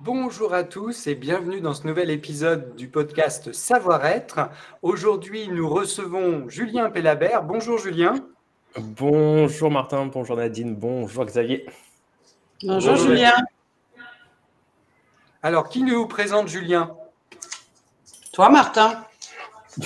Bonjour à tous et bienvenue dans ce nouvel épisode du podcast Savoir-être. Aujourd'hui, nous recevons Julien Pellabert. Bonjour Julien. Bonjour Martin, bonjour Nadine, bonjour Xavier. Bonjour, Julien. Alors, qui nous présente Julien? Toi Martin.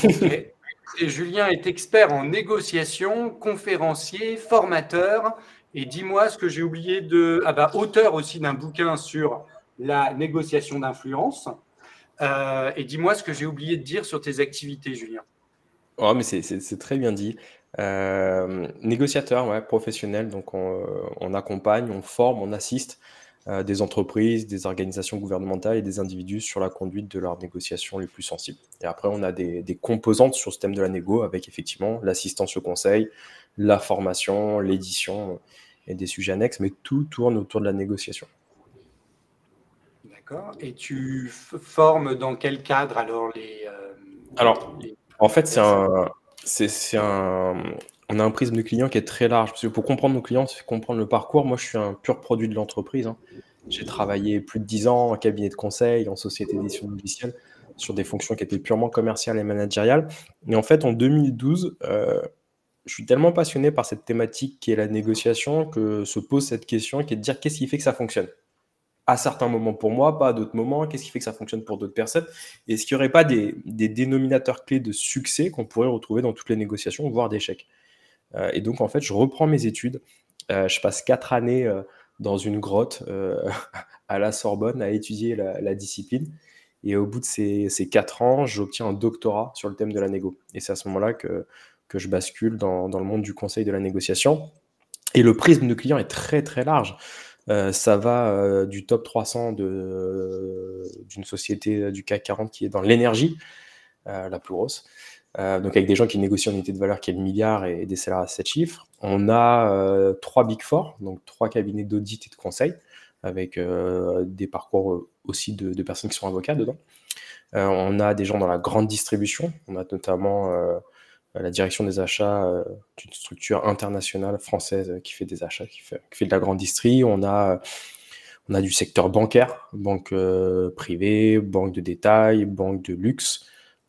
et, Julien est expert en négociation, conférencier, formateur. Et dis-moi ce que j'ai oublié de... Ah bah, auteur aussi d'un bouquin sur la négociation d'influence. Euh, et dis-moi ce que j'ai oublié de dire sur tes activités, Julien. Oh, mais c'est très bien dit. Euh, négociateur, ouais, professionnel, donc on, accompagne, on forme, on assiste euh, des entreprises, des organisations gouvernementales et des individus sur la conduite de leurs négociations les plus sensibles. Et après, on a des, des composantes sur ce thème de la négo avec effectivement l'assistance au conseil, la formation, l'édition et des sujets annexes, mais tout tourne autour de la négociation. Et tu formes dans quel cadre alors les. Euh, alors, en fait, c'est un, c'est, un. On a un prisme de client qui est très large. Parce que pour comprendre nos clients, c'est comprendre le parcours. Moi, je suis un pur produit de l'entreprise. Hein. J'ai travaillé plus de 10 ans en cabinet de conseil, en société d'édition logicielle, sur des fonctions qui étaient purement commerciales et managériales. Et en fait, en 2012, euh, je suis tellement passionné par cette thématique qui est la négociation que se pose cette question qui est de dire qu'est-ce qui fait que ça fonctionne à certains moments pour moi, pas à d'autres moments Qu'est-ce qui fait que ça fonctionne pour d'autres personnes? Est-ce qu'il n'y aurait pas des, dénominateurs clés de succès qu'on pourrait retrouver dans toutes les négociations, voire d'échecs euh, Et donc, en fait, je reprends mes études. Euh, je passe quatre années euh, dans une grotte à la Sorbonne à étudier la, discipline. Et au bout de ces, quatre ans, j'obtiens un doctorat sur le thème de la négo. Et c'est à ce moment-là que, je bascule dans le monde du conseil de la négociation. Et le prisme de client est très, très large. Euh, ça va euh, du top 300 d'une société du CAC 40 qui est dans l'énergie, euh, la plus grosse. donc avec des gens qui négocient une unité de valeur qui est le milliard et, des salaires à 7 chiffres. On a trois Big Four, donc trois cabinets d'audit et de conseil, avec des parcours aussi de, de, personnes qui sont avocats dedans. on a des gens dans la grande distribution. On a notamment la direction des achats euh, d'une structure internationale française qui fait des achats, qui fait, de la grande distrie. On a, on a du secteur bancaire, banque euh, privée, banque de détail, banque de luxe.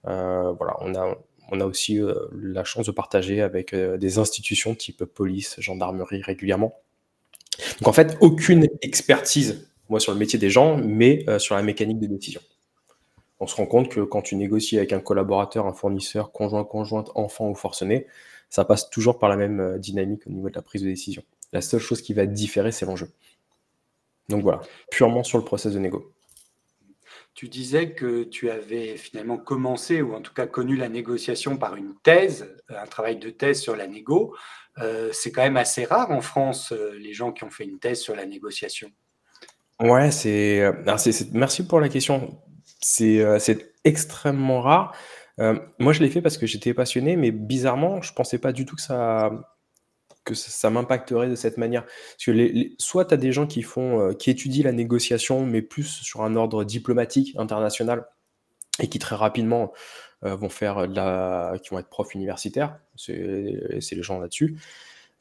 Euh, voilà, on a, on a aussi la chance de partager avec des institutions type police, gendarmerie régulièrement. Donc en fait, aucune expertise, moi, sur le métier des gens, mais sur la mécanique de décision on se rend compte que quand tu négocies avec un collaborateur, un fournisseur, conjoint, conjointe, enfant ou forcené, ça passe toujours par la même euh, dynamique au niveau de la prise de décision. La seule chose qui va différer, c'est l'enjeu. Donc voilà, purement sur le process de négo. Tu disais que tu avais finalement commencé, ou en tout cas connu la négociation par une thèse, un travail de thèse sur la négo. Euh, c'est quand même assez rare en France, euh, les gens qui ont fait une thèse sur la négociation. Ouais, c'est. Merci pour la question. Euh, c'est extrêmement rare. Euh, moi, je l'ai fait parce que j'étais passionné, mais bizarrement, je pensais pas du tout que ça que ça, m'impacterait de cette manière. Parce que les, soit tu as des gens qui font euh, qui étudient la négociation, mais plus sur un ordre diplomatique international et qui très rapidement vont faire la qui vont être profs universitaires, c'est les gens là-dessus,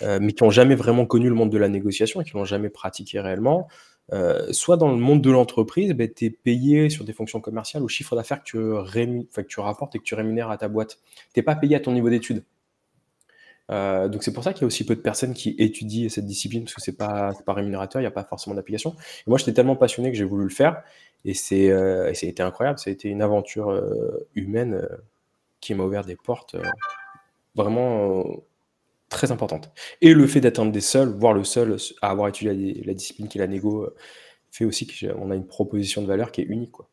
mais qui n'ont jamais vraiment connu le monde de la négociation et qui l'ont jamais pratiqué réellement. Euh, soit dans le monde de l'entreprise, ben, tu es payé sur des fonctions commerciales au chiffre d'affaires que, tu rapportes et que tu rémunères à ta boîte. Tu n'es pas payé à ton niveau d'études. Euh, donc c'est pour ça qu'il y a aussi peu de personnes qui étudient cette discipline, parce que c'est pas, pas rémunérateur, il n'y a pas forcément d'application. moi j'étais tellement passionné que j'ai voulu le faire, et, c'est, euh, été incroyable, ça a été une aventure humaine qui m'a ouvert des portes vraiment très importante. Et le fait un des seuls, voire le seul à avoir étudié la, discipline qui est la négo, euh, fait aussi qu'on a une proposition de valeur qui est unique. Quoi.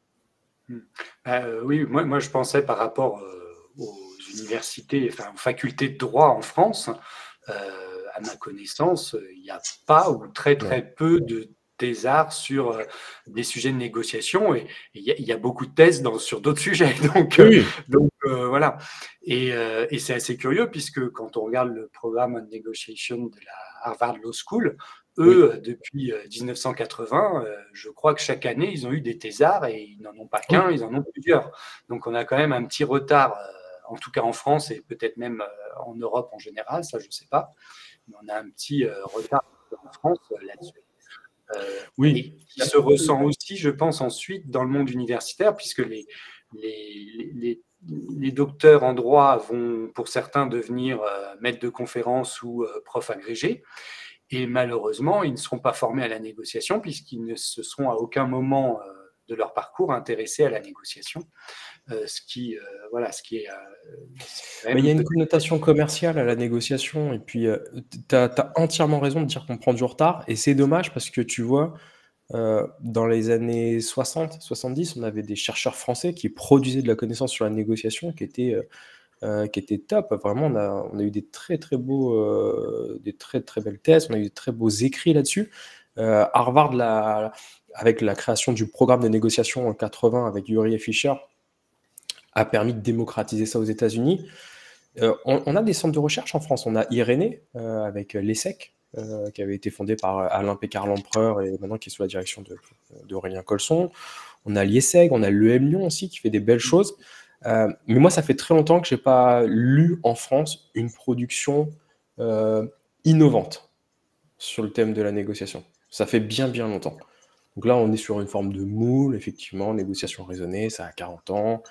Hmm. Euh, oui, moi, moi je pensais par rapport euh, aux universités, enfin aux facultés de droit en France, à ma connaissance, il n'y a pas ou très très peu de thésards sur des sujets de négociation et il y, a beaucoup de thèses dans, sur d'autres sujets. Donc, donc voilà. Et, et c'est assez curieux puisque quand on regarde le programme on negotiation de la Harvard Law School, eux, depuis 1980, je crois que chaque année, ils ont eu des thésards et ils n'en ont pas qu'un, ils en ont plusieurs. Donc on a quand même un petit retard en tout cas en France et peut-être même euh, en Europe en général, ça je ne sais pas, mais on a un petit euh, retard en France euh, là-dessus. Oui. qui se ressent aussi, je pense, ensuite dans le monde universitaire, puisque les, les, les, docteurs en droit vont, pour certains, devenir maîtres de conférences ou profs agrégés. Et malheureusement, ils ne seront pas formés à la négociation, puisqu'ils ne se seront à aucun moment de leur parcours intéressés à la négociation. Euh, ce qui, euh, voilà, ce qui est. Euh, Mais il y a une connotation commerciale à la négociation, et puis tu as, entièrement raison de dire qu'on prend du retard, et c'est dommage parce que tu vois, dans les années 60, 70, on avait des chercheurs français qui produisaient de la connaissance sur la négociation qui était, qui était top. Vraiment, on a, on a eu des très très beaux, des très très belles thèses, on a eu des très beaux écrits là-dessus. Harvard, la, avec la création du programme de négociation en 80 avec Yuri et Fischer, a permis de démocratiser ça aux États-Unis. Euh, on, a des centres de recherche en France. On a Irénée euh, avec l'ESSEC, euh, qui avait été fondé par Alain Pécard l'Empereur et maintenant qui est sous la direction d'Aurélien Colson. On a l'IESEG, on a l'EM Lyon aussi qui fait des belles choses. mais moi, ça fait très longtemps que je n'ai pas lu en France une production innovante sur le thème de la négociation. Ça fait bien, bien longtemps. Donc là, on est sur une forme de moule, effectivement, négociation raisonnée, ça a 40 ans.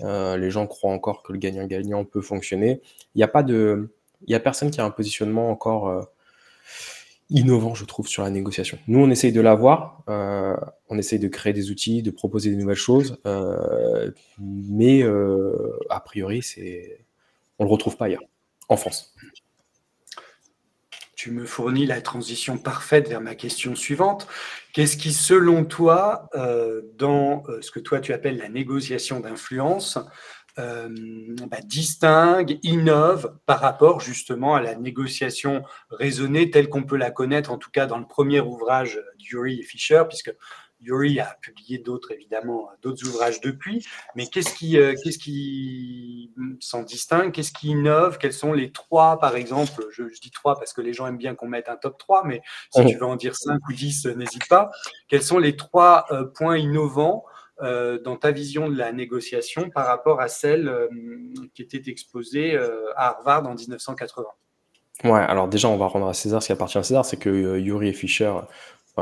Euh, les gens croient encore que le gagnant-gagnant peut fonctionner. Il n'y a y a personne qui a un positionnement encore euh, innovant, je trouve, sur la négociation. Nous, on essaye de l'avoir, euh, on essaye de créer des outils, de proposer des nouvelles choses, mais a priori, c'est, on le retrouve pas ailleurs, en France me fournis la transition parfaite vers ma question suivante. Qu'est-ce qui, selon toi, euh, dans euh, ce que toi tu appelles la négociation d'influence, euh, bah, distingue, innove par rapport justement à la négociation raisonnée telle qu'on peut la connaître, en tout cas dans le premier ouvrage d'Uri et Fisher, puisque Yuri a publié d'autres, évidemment, d'autres ouvrages depuis, mais qu'est-ce qui, euh, qu'est-ce qui s'en distingue? Qu'est-ce qui innove? Quels sont les trois, par exemple? Je, dis trois parce que les gens aiment bien qu'on mette un top 3, mais si tu veux en dire cinq ou dix, euh, n'hésite pas. Quels sont les trois euh, points innovants dans ta vision de la négociation par rapport à celle qui était exposée à Harvard en 1980 Ouais, alors déjà, on va rendre à César ce qui appartient à César, c'est que Yuri et Fischer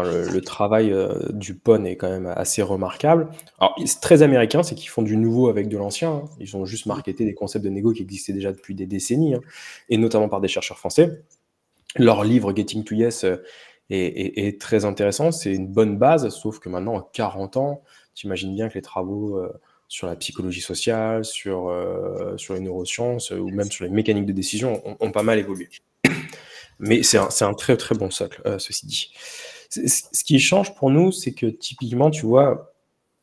le, travail euh, du PON est quand même assez remarquable. Alors, c'est très américain, c'est qu'ils font du nouveau avec de l'ancien. Hein. Ils ont juste marketé des concepts de négo qui existaient déjà depuis des décennies, hein, et notamment par des chercheurs français. Leur livre Getting to Yes euh, est, très intéressant. C'est une bonne base, sauf que maintenant, en 40 ans, j'imagine bien que les travaux euh, sur la psychologie sociale, sur, les neurosciences ou même sur les mécaniques de décision ont, pas mal évolué. Mais c'est un, très très bon socle, ceci dit. Ce qui change pour nous, c'est que typiquement, tu vois,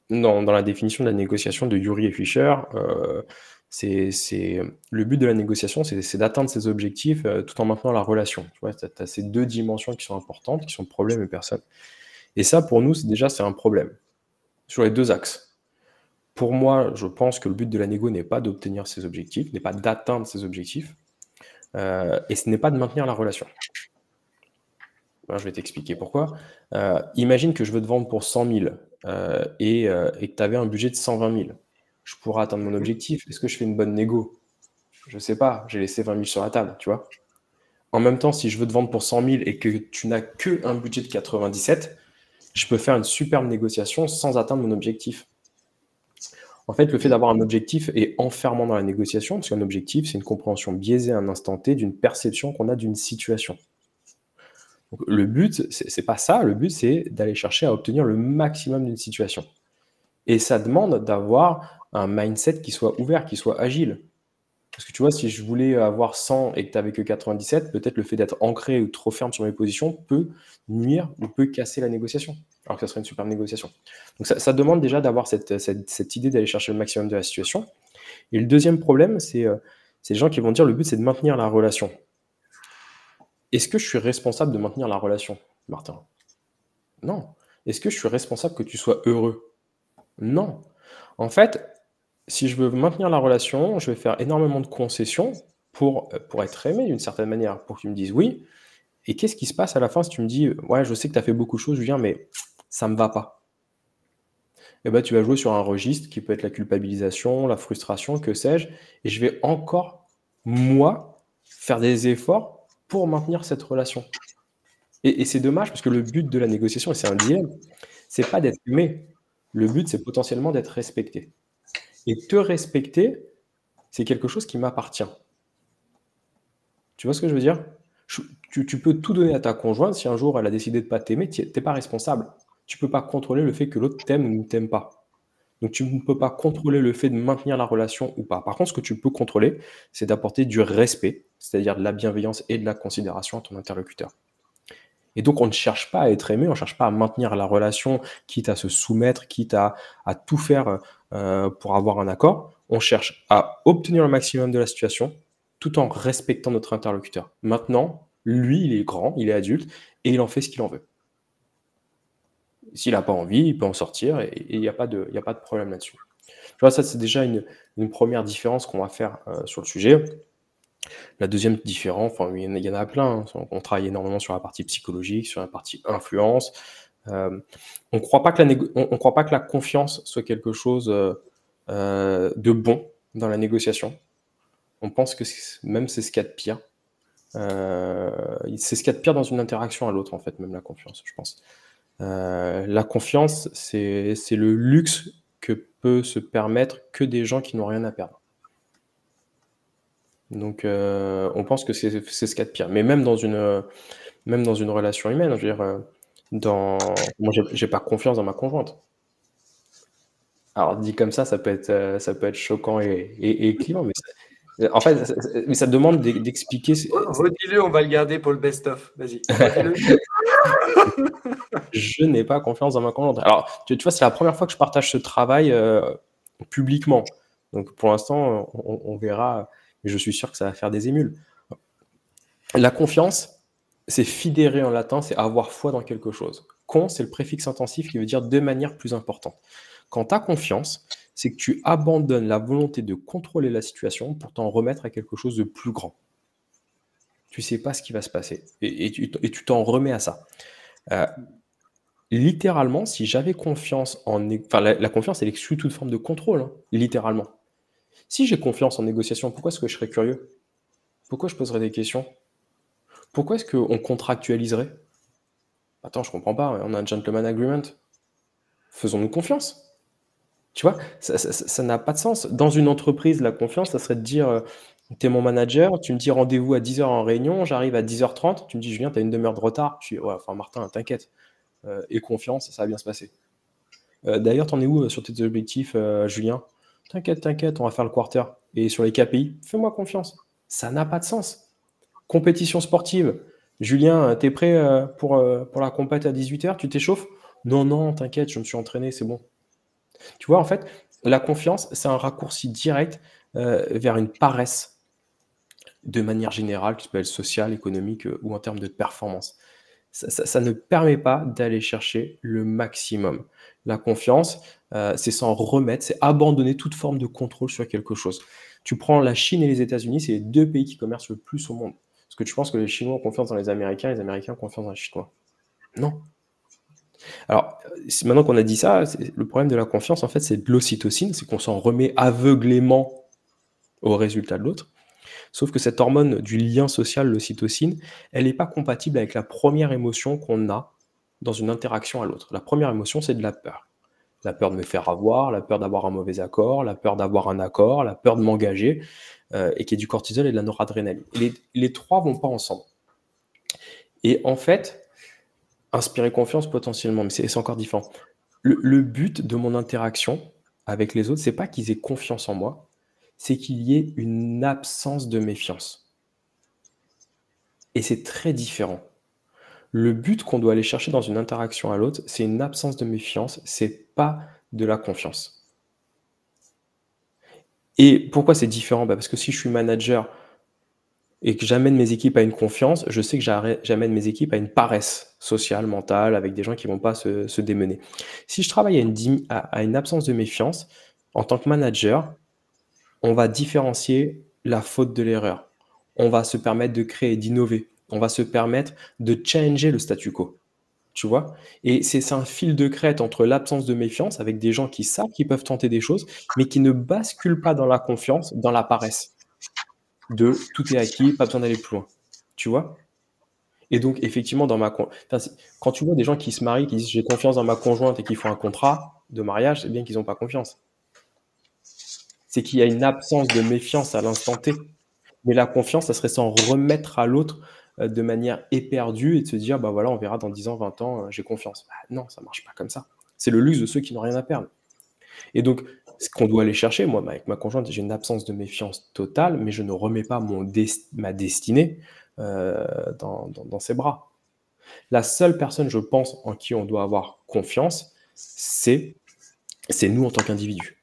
dans, la définition de la négociation de Yuri et Fischer, euh, c'est le but de la négociation, c'est d'atteindre ses objectifs euh, tout en maintenant la relation. Tu vois, as, ces deux dimensions qui sont importantes, qui sont problème et personne. Et ça, pour nous, déjà, c'est un problème sur les deux axes. Pour moi, je pense que le but de la négo n'est pas d'obtenir ses objectifs, n'est pas d'atteindre ses objectifs, euh, et ce n'est pas de maintenir la relation je vais t'expliquer pourquoi. Euh, imagine que je veux te vendre pour 100 000 euh, et, euh, et, que tu avais un budget de 120 000. Je pourrais atteindre mon objectif. Est-ce que je fais une bonne négo? Je ne sais pas. J'ai laissé 20 000 sur la table, tu vois. En même temps, si je veux te vendre pour 100 000 et que tu n'as qu'un budget de 97, je peux faire une superbe négociation sans atteindre mon objectif. En fait, le fait d'avoir un objectif est enfermant dans la négociation, parce qu'un objectif, c'est une compréhension biaisée à un instant T d'une perception qu'on a d'une situation le but, c'est pas ça. Le but, c'est d'aller chercher à obtenir le maximum d'une situation. Et ça demande d'avoir un mindset qui soit ouvert, qui soit agile. Parce que tu vois, si je voulais avoir 100 et que tu n'avais que 97, peut-être le fait d'être ancré ou trop ferme sur mes positions peut nuire ou peut casser la négociation, alors que ça serait une super négociation. Donc ça, demande déjà d'avoir cette, idée d'aller chercher le maximum de la situation. Et le deuxième problème, c'est euh, les gens qui vont dire le but, c'est de maintenir la relation. Est-ce que je suis responsable de maintenir la relation, Martin? Non. Est-ce que je suis responsable que tu sois heureux? Non. En fait, si je veux maintenir la relation, je vais faire énormément de concessions pour, euh, pour être aimé d'une certaine manière, pour tu me dises oui. Et qu'est-ce qui se passe à la fin si tu me dis Ouais, je sais que tu as fait beaucoup de choses, Julien, mais ça ne me va pas eh ben, tu vas jouer sur un registre qui peut être la culpabilisation, la frustration, que sais-je, et je vais encore, moi, faire des efforts pour maintenir cette relation. Et, c'est dommage parce que le but de la négociation, et c'est un dilemme, c'est pas d'être aimé. Le but, c'est potentiellement d'être respecté. Et te respecter, c'est quelque chose qui m'appartient. Tu vois ce que je veux dire? Tu, tu, peux tout donner à ta conjointe. Si un jour elle a décidé de ne pas t'aimer, tu n'es pas responsable. Tu ne peux pas contrôler le fait que l'autre t'aime ou ne t'aime pas. Donc tu ne peux pas contrôler le fait de maintenir la relation ou pas. Par contre, ce que tu peux contrôler, c'est d'apporter du respect, c'est-à-dire de la bienveillance et de la considération à ton interlocuteur. Et donc, on ne cherche pas à être aimé, on ne cherche pas à maintenir la relation, quitte à se soumettre, quitte à, tout faire euh, pour avoir un accord. On cherche à obtenir le maximum de la situation tout en respectant notre interlocuteur. Maintenant, lui, il est grand, il est adulte, et il en fait ce qu'il en veut. S'il n'a pas envie, il peut en sortir, et il n'y a, pas de, problème là-dessus. Tu vois, ça, c'est déjà une, première différence qu'on va faire euh, sur le sujet. La deuxième différence, enfin, il y en a plein. Hein. On travaille énormément sur la partie psychologique, sur la partie influence. Euh, on ne croit, pas que la confiance soit quelque chose euh, de bon dans la négociation. On pense que même c'est ce qu'il y a de pire. C'est ce qu'il y a de pire dans une interaction à l'autre, en fait, même la confiance, je pense. La confiance, c'est le luxe que peut se permettre que des gens qui n'ont rien à perdre. Donc, euh, on pense que c'est ce qu'il y a de pire. Mais même dans une, même dans une relation humaine, je veux dire, euh, dans... moi, j'ai pas confiance dans ma conjointe. Alors, dit comme ça, ça peut être, euh, ça peut être choquant et, et, clivant, mais en fait, ça, mais ça demande d'expliquer. Redis-le, on va le garder pour le best-of. Vas-y. je n'ai pas confiance dans ma conjointe. Alors, tu, vois, c'est la première fois que je partage ce travail publiquement. Donc, pour l'instant, on, verra mais je suis sûr que ça va faire des émules. La confiance, c'est fidérer en latin, c'est avoir foi dans quelque chose. Con, c'est le préfixe intensif qui veut dire de manière plus importante. Quand tu as confiance, c'est que tu abandonnes la volonté de contrôler la situation pour t'en remettre à quelque chose de plus grand. Tu sais pas ce qui va se passer et, tu t'en remets à ça. Euh, littéralement, si j'avais confiance en. Enfin, la, confiance, elle exclut toute forme de contrôle, hein, littéralement. Si j'ai confiance en négociation, pourquoi est-ce que je serais curieux? Pourquoi je poserais des questions? Pourquoi est-ce qu'on contractualiserait? Attends, je comprends pas, on a un gentleman agreement. Faisons-nous confiance. Tu vois, ça n'a pas de sens. Dans une entreprise, la confiance, ça serait de dire, euh, tu es mon manager, tu me dis rendez-vous à 10h en réunion, j'arrive à 10h30, tu me dis, Julien, tu as une demi-heure de retard. Je dis, ouais, enfin Martin, t'inquiète. Euh, et confiance, ça va bien se passer. Euh, d'ailleurs, t'en es où sur tes objectifs, Julien? T'inquiète, t'inquiète, on va faire le quarter. Et sur les KPI, fais-moi confiance. Ça n'a pas de sens. Compétition sportive. Julien, t'es prêt euh, pour, euh, pour la compète à 18h Tu t'échauffes? Non, non, t'inquiète, je me suis entraîné, c'est bon. Tu vois, en fait, la confiance, c'est un raccourci direct euh, vers une paresse de manière générale, qui peut être sociale, économique ou en termes de performance. ça ne permet pas d'aller chercher le maximum. La confiance, euh, c'est s'en remettre, c'est abandonner toute forme de contrôle sur quelque chose. Tu prends la Chine et les États-Unis, c'est les deux pays qui commercent le plus au monde. Est-ce que tu penses que les Chinois ont confiance dans les Américains, les Américains ont confiance dans les Chinois? Non. Alors, maintenant qu'on a dit ça, le problème de la confiance, en fait, c'est de l'ocytocine, c'est qu'on s'en remet aveuglément au résultat de l'autre. Sauf que cette hormone du lien social, l'ocytocine, elle n'est pas compatible avec la première émotion qu'on a dans une interaction à l'autre. La première émotion, c'est de la peur. La peur de me faire avoir, la peur d'avoir un mauvais accord, la peur d'avoir un accord, la peur de m'engager, euh, et qui est du cortisol et de la noradrénaline. les, les trois vont pas ensemble. Et en fait, inspirer confiance potentiellement, mais c'est encore différent. Le, but de mon interaction avec les autres, c'est pas qu'ils aient confiance en moi, c'est qu'il y ait une absence de méfiance. Et c'est très différent. Le but qu'on doit aller chercher dans une interaction à l'autre, c'est une absence de méfiance, c'est pas de la confiance. Et pourquoi c'est différent? Bah, Parce que si je suis manager, et que j'amène mes équipes à une confiance, je sais que j'amène mes équipes à une paresse sociale, mentale, avec des gens qui vont pas se, démener. Si je travaille à une, à une absence de méfiance, en tant que manager, on va différencier la faute de l'erreur. On va se permettre de créer, d'innover. On va se permettre de changer le statu quo. Tu vois? Et c'est un fil de crête entre l'absence de méfiance avec des gens qui savent qu'ils peuvent tenter des choses, mais qui ne basculent pas dans la confiance, dans la paresse de tout est acquis, pas besoin d'aller plus loin. Tu vois? Et donc, effectivement, dans ma quand tu vois des gens qui se marient, qui disent j'ai confiance dans ma conjointe et qui font un contrat de mariage, c'est bien qu'ils n'ont pas confiance. C'est qu'il y a une absence de méfiance à l'instant T. Mais la confiance, ça serait s'en remettre à l'autre euh, de manière éperdue et de se dire bah voilà, on verra dans 10 ans, 20 ans, euh, j'ai confiance. Bah, non, ça marche pas comme ça. C'est le luxe de ceux qui n'ont rien à perdre. Et donc, ce qu'on doit aller chercher, moi, avec ma conjointe, j'ai une absence de méfiance totale, mais je ne remets pas mon ma destinée euh, dans, ses bras. La seule personne, je pense, en qui on doit avoir confiance, c'est nous en tant qu'individu.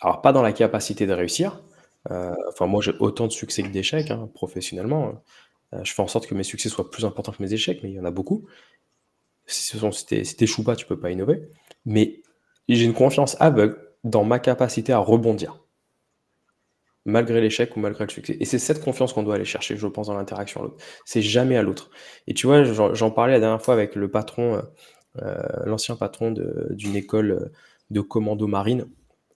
Alors, pas dans la capacité de réussir. Euh, enfin, moi, j'ai autant de succès que d'échecs, hein, professionnellement. Euh, je fais en sorte que mes succès soient plus importants que mes échecs, mais il y en a beaucoup. Si tu n'échoues pas, tu peux pas innover. Mais j'ai une confiance aveugle dans ma capacité à rebondir, malgré l'échec ou malgré le succès. Et c'est cette confiance qu'on doit aller chercher, je pense, dans l'interaction à l'autre. C'est jamais à l'autre. Et tu vois, j'en parlais la dernière fois avec le patron, euh, euh, l'ancien patron d'une école de commando marine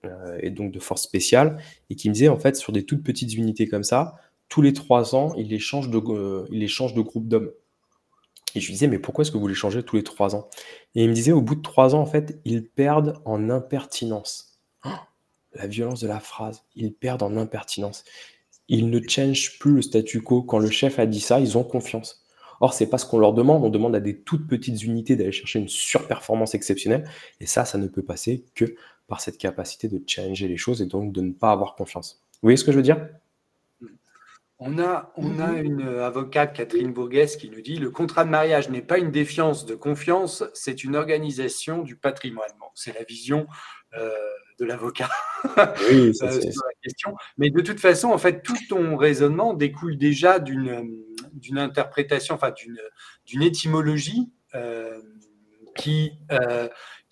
euh, et donc de force spéciale, et qui me disait, en fait, sur des toutes petites unités comme ça, tous les trois ans, il échange de, échange de groupe d'hommes. Et je lui disais, mais pourquoi est-ce que vous les changez tous les trois ans? Et il me disait, au bout de trois ans, en fait, ils perdent en impertinence la violence de la phrase. Ils perdent en impertinence. Ils ne changent plus le statu quo. Quand le chef a dit ça, ils ont confiance. Or, c'est pas ce qu'on leur demande. On demande à des toutes petites unités d'aller chercher une surperformance exceptionnelle. Et ça, ça ne peut passer que par cette capacité de changer les choses et donc de ne pas avoir confiance. Vous voyez ce que je veux dire? On a, une avocate, Catherine Bourguès, qui nous dit le contrat de mariage n'est pas une défiance de confiance, c'est une organisation du patrimoine. c'est la vision euh, de l'avocat oui, euh, question. Mais de toute façon, en fait, tout ton raisonnement découle déjà d'une d'une interprétation, enfin d'une étymologie euh, qui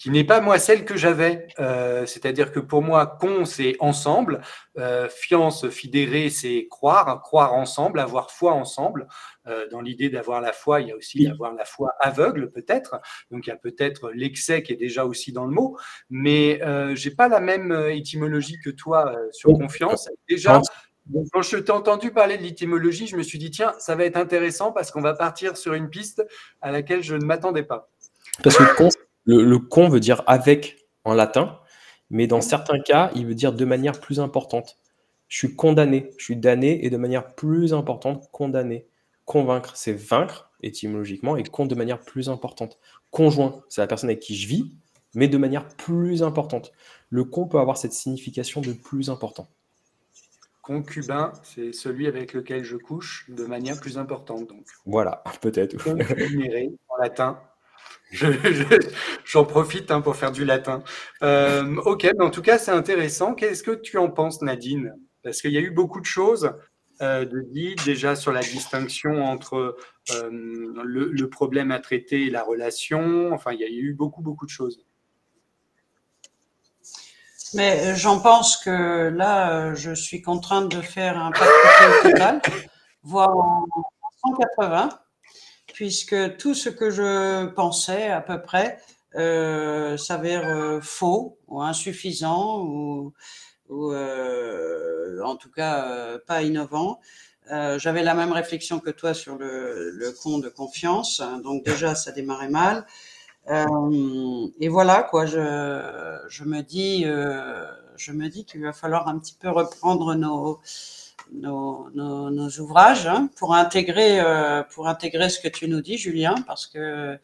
qui n'est pas moi celle que j'avais. Euh, c'est-à-dire que pour moi, con, c'est ensemble. Euh, fiance, fidéré, c'est croire, croire ensemble, avoir foi ensemble. Euh, dans l'idée d'avoir la foi, il y a aussi avoir la foi aveugle, peut-être. Donc, il y a peut-être l'excès qui est déjà aussi dans le mot. Mais j'ai pas la même étymologie que toi sur confiance. Déjà, quand je t'ai entendu parler de l'étymologie, je me suis dit, tiens, ça va être intéressant parce qu'on va partir sur une piste à laquelle je ne m'attendais pas. Parce que le, con veut dire avec en latin, mais dans certains cas, il veut dire de manière plus importante. Je suis condamné, je suis damné et de manière plus importante, condamné. Convaincre, c'est vaincre étymologiquement et con de manière plus importante. Conjoint, c'est la personne avec qui je vis, mais de manière plus importante. Le con peut avoir cette signification de plus important. Concubin, c'est celui avec lequel je couche de manière plus importante. Donc. Voilà, peut-être. en latin, J'en profite hein, pour faire du latin. Euh, ok, mais en tout cas, c'est intéressant. Qu'est-ce que tu en penses, Nadine? Parce qu'il y a eu beaucoup de choses euh, de dit déjà sur la distinction entre euh, le, problème à traiter et la relation. Enfin, il y a eu beaucoup, beaucoup de choses. Mais j'en pense que là, je suis contrainte de faire un paquet total, voire en 180 puisque tout ce que je pensais à peu près euh, s'avère euh, faux ou insuffisant ou, euh, en tout cas pas innovant. J'avais la même réflexion que toi sur le, con de confiance, hein, donc déjà ça démarrait mal. et voilà quoi, je me dis, je me dis qu'il va falloir un petit peu reprendre nos nos, ouvrages hein, pour intégrer euh, pour intégrer ce que tu nous dis, Julien, parce que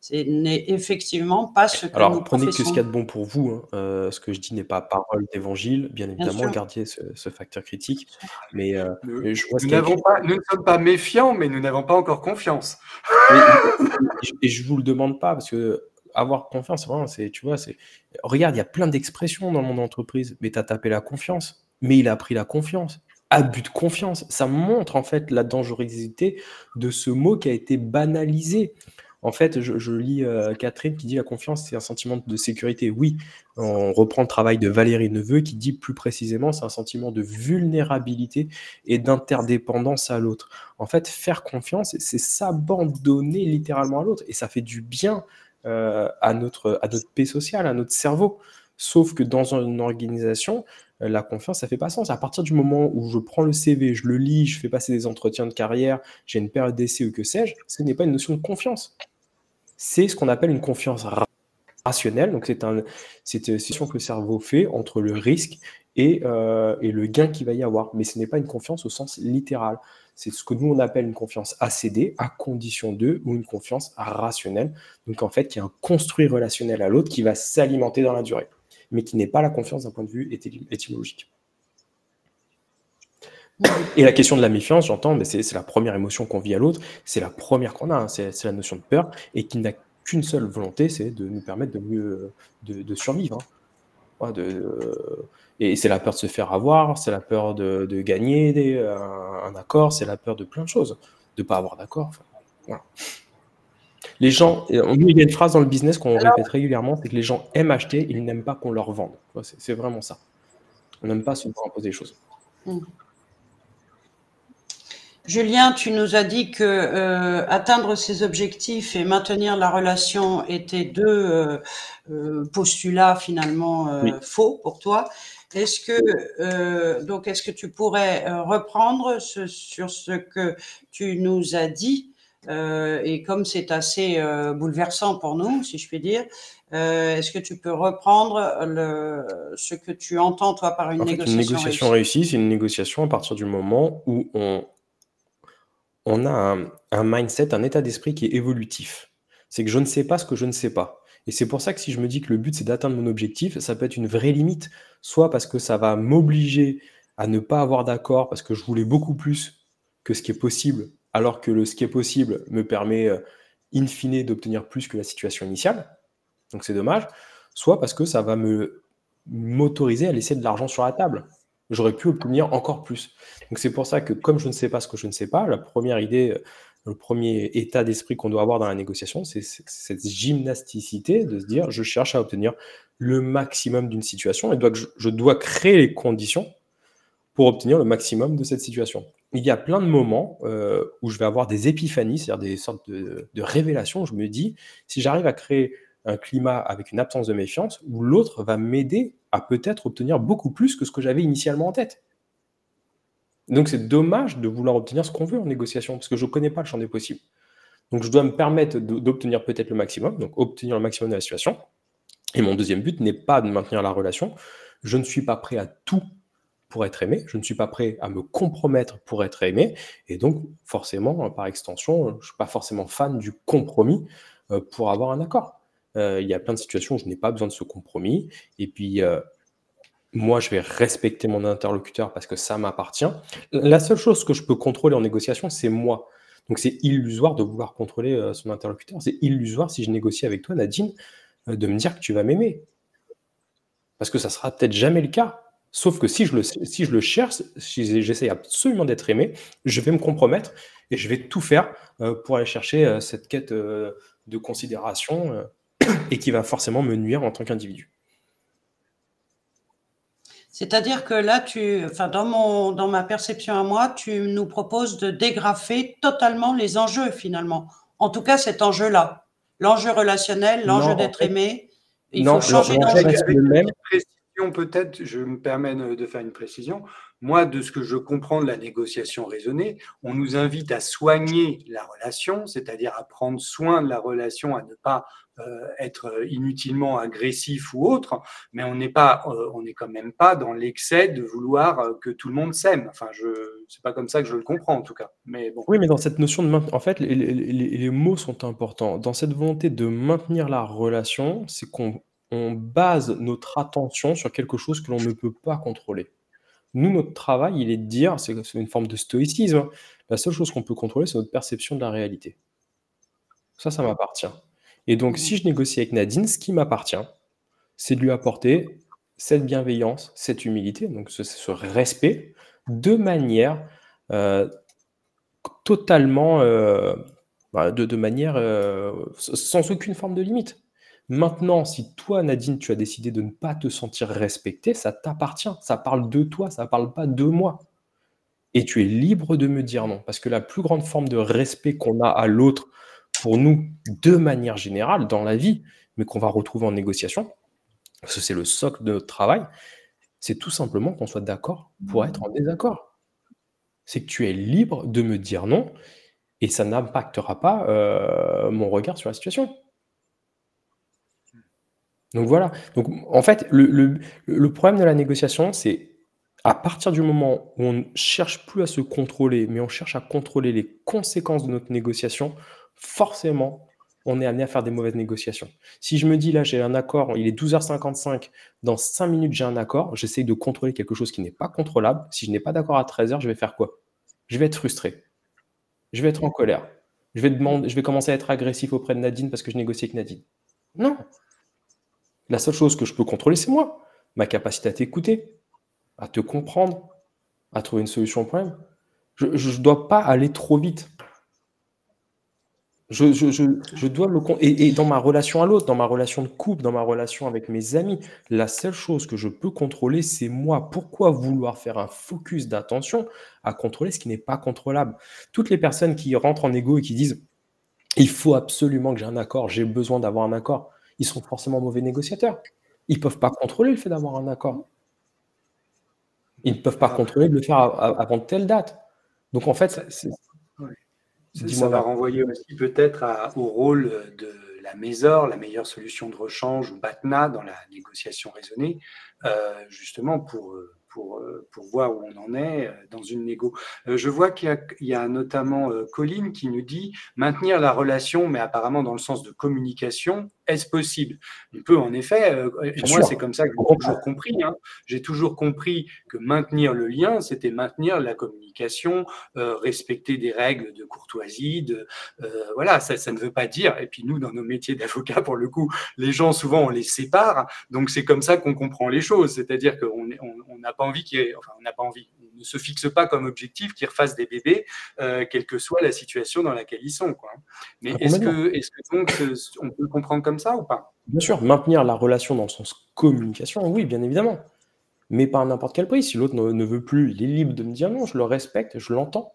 ce n'est effectivement pas ce que Alors, prenez que ce qu'il y a de bon pour vous. Hein. Euh, ce que je dis n'est pas parole d'évangile, bien évidemment, gardiez ce, facteur critique. Mais, euh, je vois nous, pas, nous, ne sommes pas méfiants, mais nous n'avons pas encore confiance. et, je ne vous le demande pas, parce que avoir confiance, vraiment, c'est, tu vois, c'est. Regarde, il y a plein d'expressions dans le monde d'entreprise, mais tu as tapé la confiance, mais il a pris la confiance abus de confiance. Ça montre en fait la dangerosité de ce mot qui a été banalisé. En fait, je, lis euh, Catherine qui dit la confiance, c'est un sentiment de sécurité. Oui, on reprend le travail de Valérie Neveu qui dit plus précisément, c'est un sentiment de vulnérabilité et d'interdépendance à l'autre. En fait, faire confiance, c'est s'abandonner littéralement à l'autre et ça fait du bien euh, à, notre, à notre paix sociale, à notre cerveau. Sauf que dans une organisation, la confiance, ça fait pas sens. À partir du moment où je prends le CV, je le lis, je fais passer des entretiens de carrière, j'ai une période d'essai ou que sais-je, ce n'est pas une notion de confiance. C'est ce qu'on appelle une confiance rationnelle. Donc, c'est un, c'est une situation que le cerveau fait entre le risque et, euh, et le gain qu'il va y avoir. Mais ce n'est pas une confiance au sens littéral. C'est ce que nous, on appelle une confiance ACD, à condition de, ou une confiance rationnelle. Donc, en fait, y a un construit relationnel à l'autre qui va s'alimenter dans la durée mais qui n'est pas la confiance d'un point de vue étymologique. Et la question de la méfiance, j'entends, mais c'est la première émotion qu'on vit à l'autre, c'est la première qu'on a, hein, c'est la notion de peur, et qui n'a qu'une seule volonté, c'est de nous permettre de mieux de, survivre. Hein. et c'est la peur de se faire avoir, c'est la peur de, gagner un, accord, c'est la peur de plein de choses, de ne pas avoir d'accord. voilà. Les gens, il y a une phrase dans le business qu'on répète régulièrement, c'est que les gens aiment acheter, ils n'aiment pas qu'on leur vende. C'est vraiment ça. On n'aime pas se imposer des choses. Hmm. Julien, tu nous as dit que euh, atteindre ses objectifs et maintenir la relation étaient deux euh, euh, postulats finalement faux pour toi. Est-ce que donc est-ce que tu pourrais reprendre sur ce que tu nous as dit euh, et comme c'est assez euh, bouleversant pour nous, si je puis dire, euh, est-ce que tu peux reprendre le, ce que tu entends, toi, par une négociation, Une négociation réussie, c'est une négociation à partir du moment où on, on a un, un mindset, un état d'esprit qui est évolutif. C'est que je ne sais pas ce que je ne sais pas. Et c'est pour ça que si je me dis que le but, c'est d'atteindre mon objectif, ça peut être une vraie limite, soit parce que ça va m'obliger à ne pas avoir d'accord, parce que je voulais beaucoup plus que ce qui est possible alors que le, ce qui est possible me permet euh, in fine d'obtenir plus que la situation initiale, donc c'est dommage, soit parce que ça va me m'autoriser à laisser de l'argent sur la table. J'aurais pu obtenir encore plus. Donc c'est pour ça que comme je ne sais pas ce que je ne sais pas, la première idée, euh, le premier état d'esprit qu'on doit avoir dans la négociation, c'est cette gymnasticité de se dire je cherche à obtenir le maximum d'une situation et je dois créer les conditions pour obtenir le maximum de cette situation il y a plein de moments euh, où je vais avoir des épiphanies, c'est-à-dire des sortes de, révélations. je me dis, si j'arrive à créer un climat avec une absence de méfiance, où l'autre va m'aider à peut-être obtenir beaucoup plus que ce que j'avais initialement en tête. Donc c'est dommage de vouloir obtenir ce qu'on veut en négociation, parce que je ne connais pas le champ des possibles. Donc je dois me permettre d'obtenir peut-être le maximum, donc obtenir le maximum de la situation. Et mon deuxième but n'est pas de maintenir la relation. Je ne suis pas prêt à tout pour être aimé, je ne suis pas prêt à me compromettre pour être aimé, et donc forcément, par extension, je ne suis pas forcément fan du compromis euh, pour avoir un accord. Euh, il y a plein de situations où je n'ai pas besoin de ce compromis, et puis euh, moi, je vais respecter mon interlocuteur parce que ça m'appartient. La seule chose que je peux contrôler en négociation, c'est moi. Donc c'est illusoire de vouloir contrôler son interlocuteur. C'est illusoire si je négocie avec toi, Nadine, de me dire que tu vas m'aimer. Parce que ça sera peut-être jamais le cas. Sauf que si je le, si je le cherche, si j'essaie absolument d'être aimé, je vais me compromettre et je vais tout faire euh, pour aller chercher euh, cette quête euh, de considération et qui va forcément me nuire en tant qu'individu. C'est-à-dire que là, tu, enfin, dans, mon, dans ma perception à moi, tu nous proposes de dégrafer totalement les enjeux finalement. En tout cas, cet enjeu-là, l'enjeu relationnel, l'enjeu d'être aimé, il faut changer d'enjeu peut-être, je me permets de faire une précision. Moi, de ce que je comprends de la négociation raisonnée, on nous invite à soigner la relation, c'est-à-dire à prendre soin de la relation, à ne pas euh, être inutilement agressif ou autre, mais on n'est pas, euh, on n'est quand même pas dans l'excès de vouloir euh, que tout le monde s'aime. Enfin, je, c'est pas comme ça que je le comprends en tout cas. Mais. Oui, mais dans cette notion de en fait, les mots sont importants. Dans cette volonté de maintenir la relation, c'est qu'on on base notre attention sur quelque chose que l'on ne peut pas contrôler. Nous, notre travail, il est de dire, c'est une forme de stoïcisme, hein. la seule chose qu'on peut contrôler, c'est notre perception de la réalité. Ça, ça m'appartient. Et donc, si je négocie avec Nadine, ce qui m'appartient, c'est de lui apporter cette bienveillance, cette humilité, donc ce, respect, de manière euh, totalement, euh, bah, de, manière sans aucune forme de limite. Maintenant, si toi, Nadine, tu as décidé de ne pas te sentir respecté, ça t'appartient. Ça parle de toi, ça ne parle pas de moi. Et tu es libre de me dire non. Parce que la plus grande forme de respect qu'on a à l'autre, pour nous, de manière générale, dans la vie, mais qu'on va retrouver en négociation, parce que c'est le socle de notre travail, c'est tout simplement qu'on soit d'accord pour être en désaccord. C'est que tu es libre de me dire non, et ça n'impactera pas euh, mon regard sur la situation. Donc voilà. Donc en fait, le, problème de la négociation, c'est à partir du moment où on ne cherche plus à se contrôler, mais on cherche à contrôler les conséquences de notre négociation, forcément, on est amené à faire des mauvaises négociations. Si je me dis là, j'ai un accord, il est 12h55, dans 5 minutes, j'ai un accord, j'essaye de contrôler quelque chose qui n'est pas contrôlable. Si je n'ai pas d'accord à 13h, je vais faire quoi? Je vais être frustré. Je vais être en colère. Je vais, demander, je vais commencer à être agressif auprès de Nadine parce que je négocie avec Nadine. Non. La seule chose que je peux contrôler, c'est moi. Ma capacité à t'écouter, à te comprendre, à trouver une solution au problème. Je ne dois pas aller trop vite. Je, dois me... Et, et, dans ma relation à l'autre, dans ma relation de couple, dans ma relation avec mes amis, la seule chose que je peux contrôler, c'est moi. Pourquoi vouloir faire un focus d'attention à contrôler ce qui n'est pas contrôlable? Toutes les personnes qui rentrent en égo et qui disent il faut absolument que j'ai un accord, j'ai besoin d'avoir un accord, ils sont forcément mauvais négociateurs. Ils ne peuvent pas contrôler le fait d'avoir un accord. Ils ne peuvent pas contrôler de le faire avant telle date. Donc en fait, ça, va renvoyer aussi peut-être au rôle de la Mésor, la meilleure solution de rechange, ou BATNA dans la négociation raisonnée, euh, justement pour euh, pour, euh, pour voir où on en est euh, dans une négo. Euh, je vois qu'il y, a notamment Colline qui nous dit maintenir la relation, mais apparemment dans le sens de communication, est-ce possible? On peut en effet, moi c'est comme ça que j'ai toujours compris, hein. j'ai toujours compris que maintenir le lien, c'était maintenir la communication, respecter des règles de courtoisie, de, voilà, ça, ça ne veut pas dire, et puis nous dans nos métiers d'avocat, pour le coup, les gens souvent on les sépare, donc c'est comme ça qu'on comprend les choses, c'est-à-dire qu'on n'a pas envie enfin, on n'a pas envie, on ne se fixe pas comme objectif qu'ils refassent des bébés, euh, quelle que soit la situation dans laquelle ils sont. Quoi. Mais ah, est-ce que, est que donc on peut le comprendre comme ça ou pas? Bien sûr, maintenir la relation dans le sens communication, oui, bien évidemment. Mais pas à n'importe quel prix. Si l'autre ne, veut plus, il est libre de me dire non, je le respecte, je l'entends.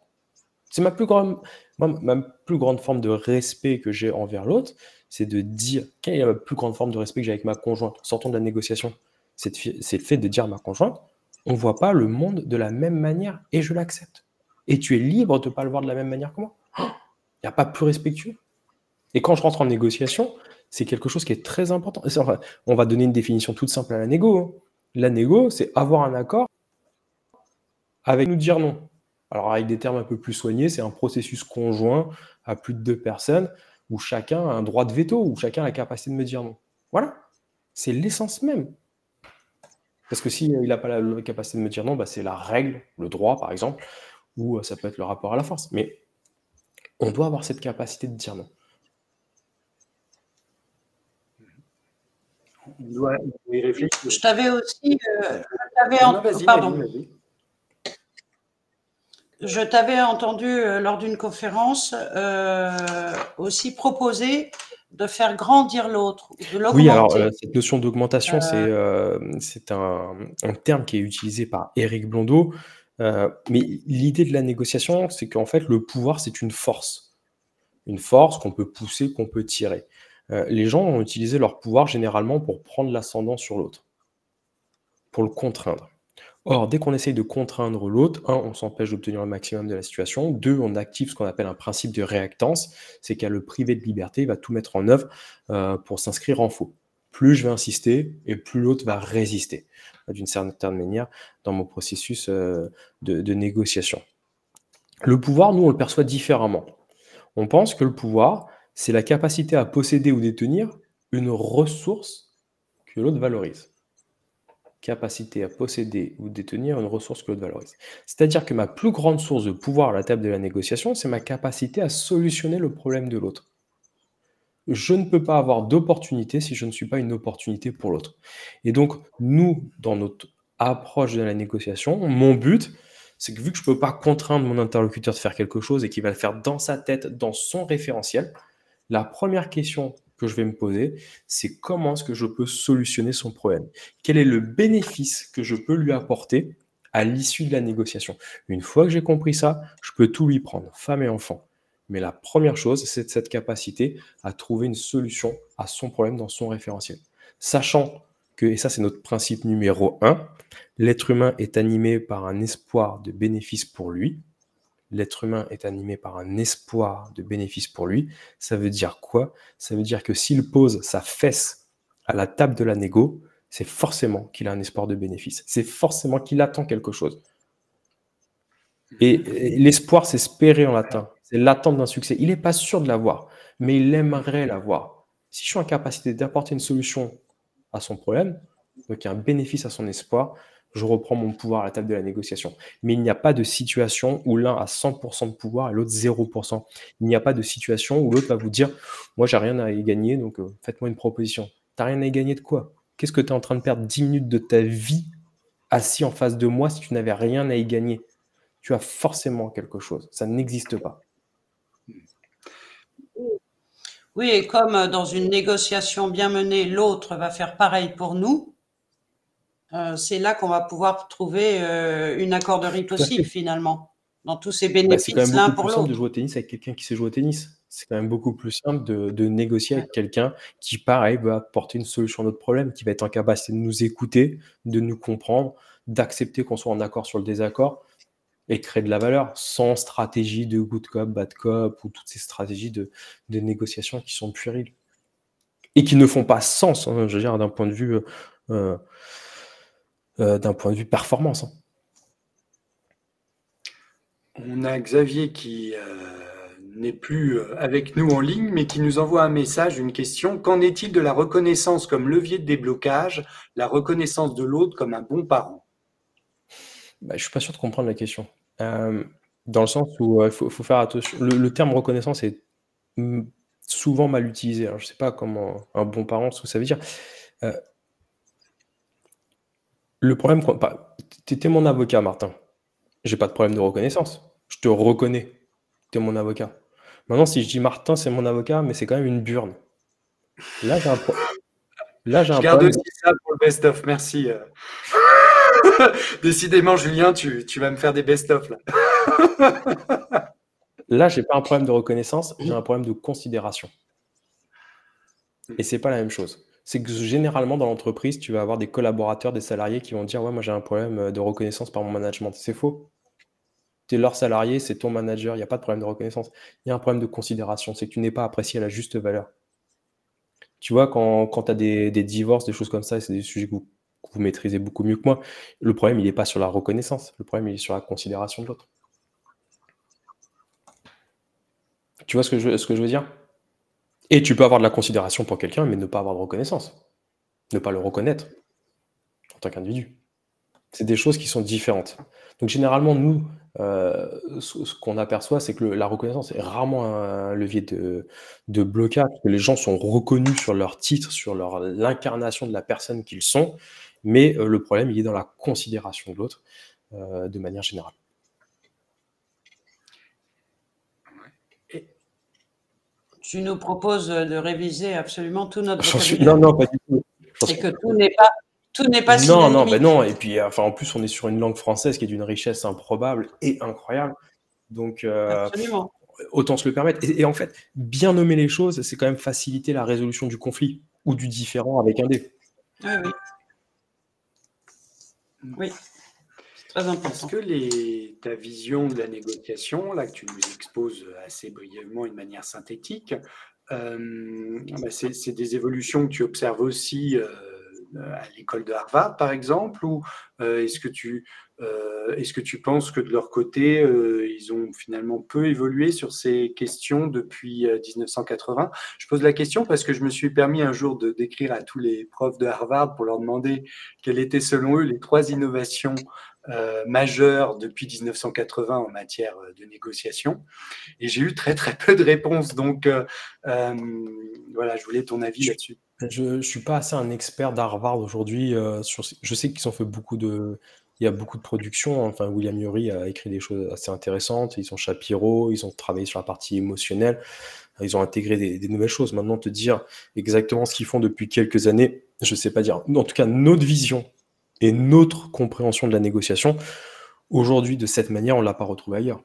C'est ma plus grande, ma plus grande forme de respect que j'ai envers l'autre, c'est de dire quelle est la plus grande forme de respect que j'ai avec ma conjointe, sortant de la négociation. C'est le fait de dire à ma conjointe, on ne voit pas le monde de la même manière et je l'accepte. Et tu es libre de ne pas le voir de la même manière que moi. Il n'y a pas plus respectueux. Et quand je rentre en négociation, c'est quelque chose qui est très important. On va donner une définition toute simple à la négo. Hein. La négo, c'est avoir un accord avec nous dire non. Alors avec des termes un peu plus soignés, c'est un processus conjoint à plus de deux personnes où chacun a un droit de veto, où chacun a la capacité de me dire non. Voilà. C'est l'essence même parce que s'il n'a pas la, capacité de me dire non, bah, c'est la règle, le droit par exemple, ou euh, ça peut être le rapport à la force. Mais on doit avoir cette capacité de dire non. On doit y réfléchir. Je t'avais aussi. Euh, je pardon. Je t'avais entendu euh, lors d'une conférence aussi proposer de faire grandir l'autre, Oui, alors euh, cette notion d'augmentation, c'est euh, euh, un, terme qui est utilisé par Éric Blondeau. mais l'idée de la négociation, c'est qu'en fait, le pouvoir, c'est une force. Une force qu'on peut pousser, qu'on peut tirer. Les gens ont utilisé leur pouvoir généralement pour prendre l'ascendant sur l'autre, pour le contraindre. Or, dès qu'on essaye de contraindre l'autre, un, on s'empêche d'obtenir le maximum de la situation. Deux, on active ce qu'on appelle un principe de réactance, c'est qu'à le priver de liberté, il va tout mettre en œuvre euh, pour s'inscrire en faux. Plus je vais insister et plus l'autre va résister, d'une certaine manière, dans mon processus euh, de négociation. Le pouvoir, nous, on le perçoit différemment. On pense que le pouvoir, c'est la capacité à posséder ou détenir une ressource que l'autre valorise capacité à posséder ou détenir une ressource que l'autre valorise. C'est-à-dire que ma plus grande source de pouvoir à la table de la négociation, c'est ma capacité à solutionner le problème de l'autre. Je ne peux pas avoir d'opportunité si je ne suis pas une opportunité pour l'autre. Et donc, nous, dans notre approche de la négociation, mon but, C'est que vu que je ne peux pas contraindre mon interlocuteur de faire quelque chose et qu'il va le faire dans sa tête, dans son référentiel, la première question que je vais me poser, c'est comment est-ce que je peux solutionner son problème? Quel est le bénéfice que je peux lui apporter à l'issue de la négociation? Une fois que j'ai compris ça, je peux tout lui prendre, femme et enfant. Mais la première chose, c'est cette capacité à trouver une solution à son problème dans son référentiel. Sachant que, et ça c'est notre principe numéro un, l'être humain est animé par un espoir de bénéfice pour lui. L'être humain est animé par un espoir de bénéfice pour lui. Ça veut dire quoi? Ça veut dire que s'il pose sa fesse à la table de la négo, c'est forcément qu'il a un espoir de bénéfice. C'est forcément qu'il attend quelque chose. Et l'espoir, c'est espérer en latin. C'est l'attente d'un succès. Il n'est pas sûr de l'avoir, mais il aimerait l'avoir. Si je suis en capacité d'apporter une solution à son problème, donc un bénéfice à son espoir, je reprends mon pouvoir à la table de la négociation. Mais il n'y a pas de situation où l'un a 100% de pouvoir et l'autre 0%. Il n'y a pas de situation où l'autre va vous dire Moi, j'ai rien à y gagner, donc euh, faites-moi une proposition. Tu n'as rien à y gagner de quoi? Qu'est-ce que tu es en train de perdre 10 minutes de ta vie assis en face de moi si tu n'avais rien à y gagner? Tu as forcément quelque chose. Ça n'existe pas. Oui, et comme euh, dans une négociation bien menée, l'autre va faire pareil pour nous, euh, c'est là qu'on va pouvoir trouver euh, une accorderie possible finalement, dans tous ces bah, bénéfices l'un pour l'autre. de jouer au tennis avec quelqu'un qui sait jouer au tennis. C'est quand même beaucoup plus simple de, négocier avec quelqu'un qui, pareil, va apporter une solution à notre problème, qui va être en capacité de nous écouter, de nous comprendre, d'accepter qu'on soit en accord sur le désaccord et créer de la valeur sans stratégie de good cop, bad cop ou toutes ces stratégies de, négociation qui sont puériles et qui ne font pas sens, hein, je veux dire, d'un point de vue, euh, d'un point de vue performance. Hein. On a Xavier qui euh, n'est plus avec nous en ligne, mais qui nous envoie un message, une question. Qu'en est-il de la reconnaissance comme levier de déblocage, la reconnaissance de l'autre comme un bon parent? Bah, Je ne suis pas sûr de comprendre la question. Euh, dans le sens où il euh, faut, faire attention. Le, terme reconnaissance est souvent mal utilisé. je ne sais pas comment un bon parent, ce que ça veut dire. Euh, le problème, tu étais mon avocat, Martin. J'ai pas de problème de reconnaissance. Je te reconnais. Tu es mon avocat. Maintenant, si je dis Martin, c'est mon avocat, mais c'est quand même une burne. Là, j'ai un, Là, j'ai un garde aussi ça pour le best-of. Merci. Décidément, Julien, tu, vas me faire des best-of là. là, j'ai pas un problème de reconnaissance, j'ai un problème de considération. Et c'est pas la même chose. C'est que généralement dans l'entreprise, tu vas avoir des collaborateurs, des salariés qui vont dire ouais, moi j'ai un problème de reconnaissance par mon management. C'est faux. Tu es leur salarié, c'est ton manager, il n'y a pas de problème de reconnaissance. Il y a un problème de considération, c'est que tu n'es pas apprécié à la juste valeur. Tu vois, quand, quand tu as des, des, divorces, des choses comme ça, c'est des sujets que vous vous maîtrisez beaucoup mieux que moi. Le problème, il n'est pas sur la reconnaissance. Le problème, il est sur la considération de l'autre. Tu vois ce que, je, ce que je veux dire? Et tu peux avoir de la considération pour quelqu'un, mais ne pas avoir de reconnaissance. Ne pas le reconnaître en tant qu'individu. C'est des choses qui sont différentes. Donc généralement, nous, euh, ce, qu'on aperçoit, c'est que la reconnaissance est rarement un levier de, blocage, que les gens sont reconnus sur leur titre, sur l'incarnation de la personne qu'ils sont, mais euh, le problème, il est dans la considération de l'autre euh, de manière générale. Tu nous proposes de réviser absolument tout notre vocabulaire. Non, non, pas du tout. C'est que tout n'est pas tout n'est pas Non, non, mais non. Et puis, enfin, en plus, on est sur une langue française qui est d'une richesse improbable et incroyable. Donc, euh, autant se le permettre. Et, en fait, bien nommer les choses, c'est quand même faciliter la résolution du conflit ou du différent avec un dé. Oui, oui. Oui, très. Est-ce que ta vision de la négociation, là que tu nous exposes assez brièvement, une manière synthétique, euh, bah, c'est des évolutions que tu observes aussi euh, à l'école de Harvard, par exemple, ou euh, est-ce que tu est-ce que tu penses que de leur côté, ils ont finalement peu évolué sur ces questions depuis 1980 Je pose la question parce que je me suis permis un jour de d'écrire à tous les profs de Harvard pour leur demander quelles étaient selon eux les trois innovations majeures depuis 1980 en matière de négociation. Et j'ai eu très très peu de réponses. Donc voilà, je voulais ton avis là-dessus. Je ne suis pas assez un expert d'Harvard aujourd'hui. je sais qu'ils ont fait beaucoup de, il y a beaucoup de productions. Enfin, William Ury a écrit des choses assez intéressantes. Ils sont Shapiro, ils ont travaillé sur la partie émotionnelle. Ils ont intégré des, nouvelles choses. Maintenant, te dire exactement ce qu'ils font depuis quelques années, je ne sais pas dire. En tout cas, notre vision et notre compréhension de la négociation, aujourd'hui, de cette manière, on ne l'a pas retrouvé ailleurs.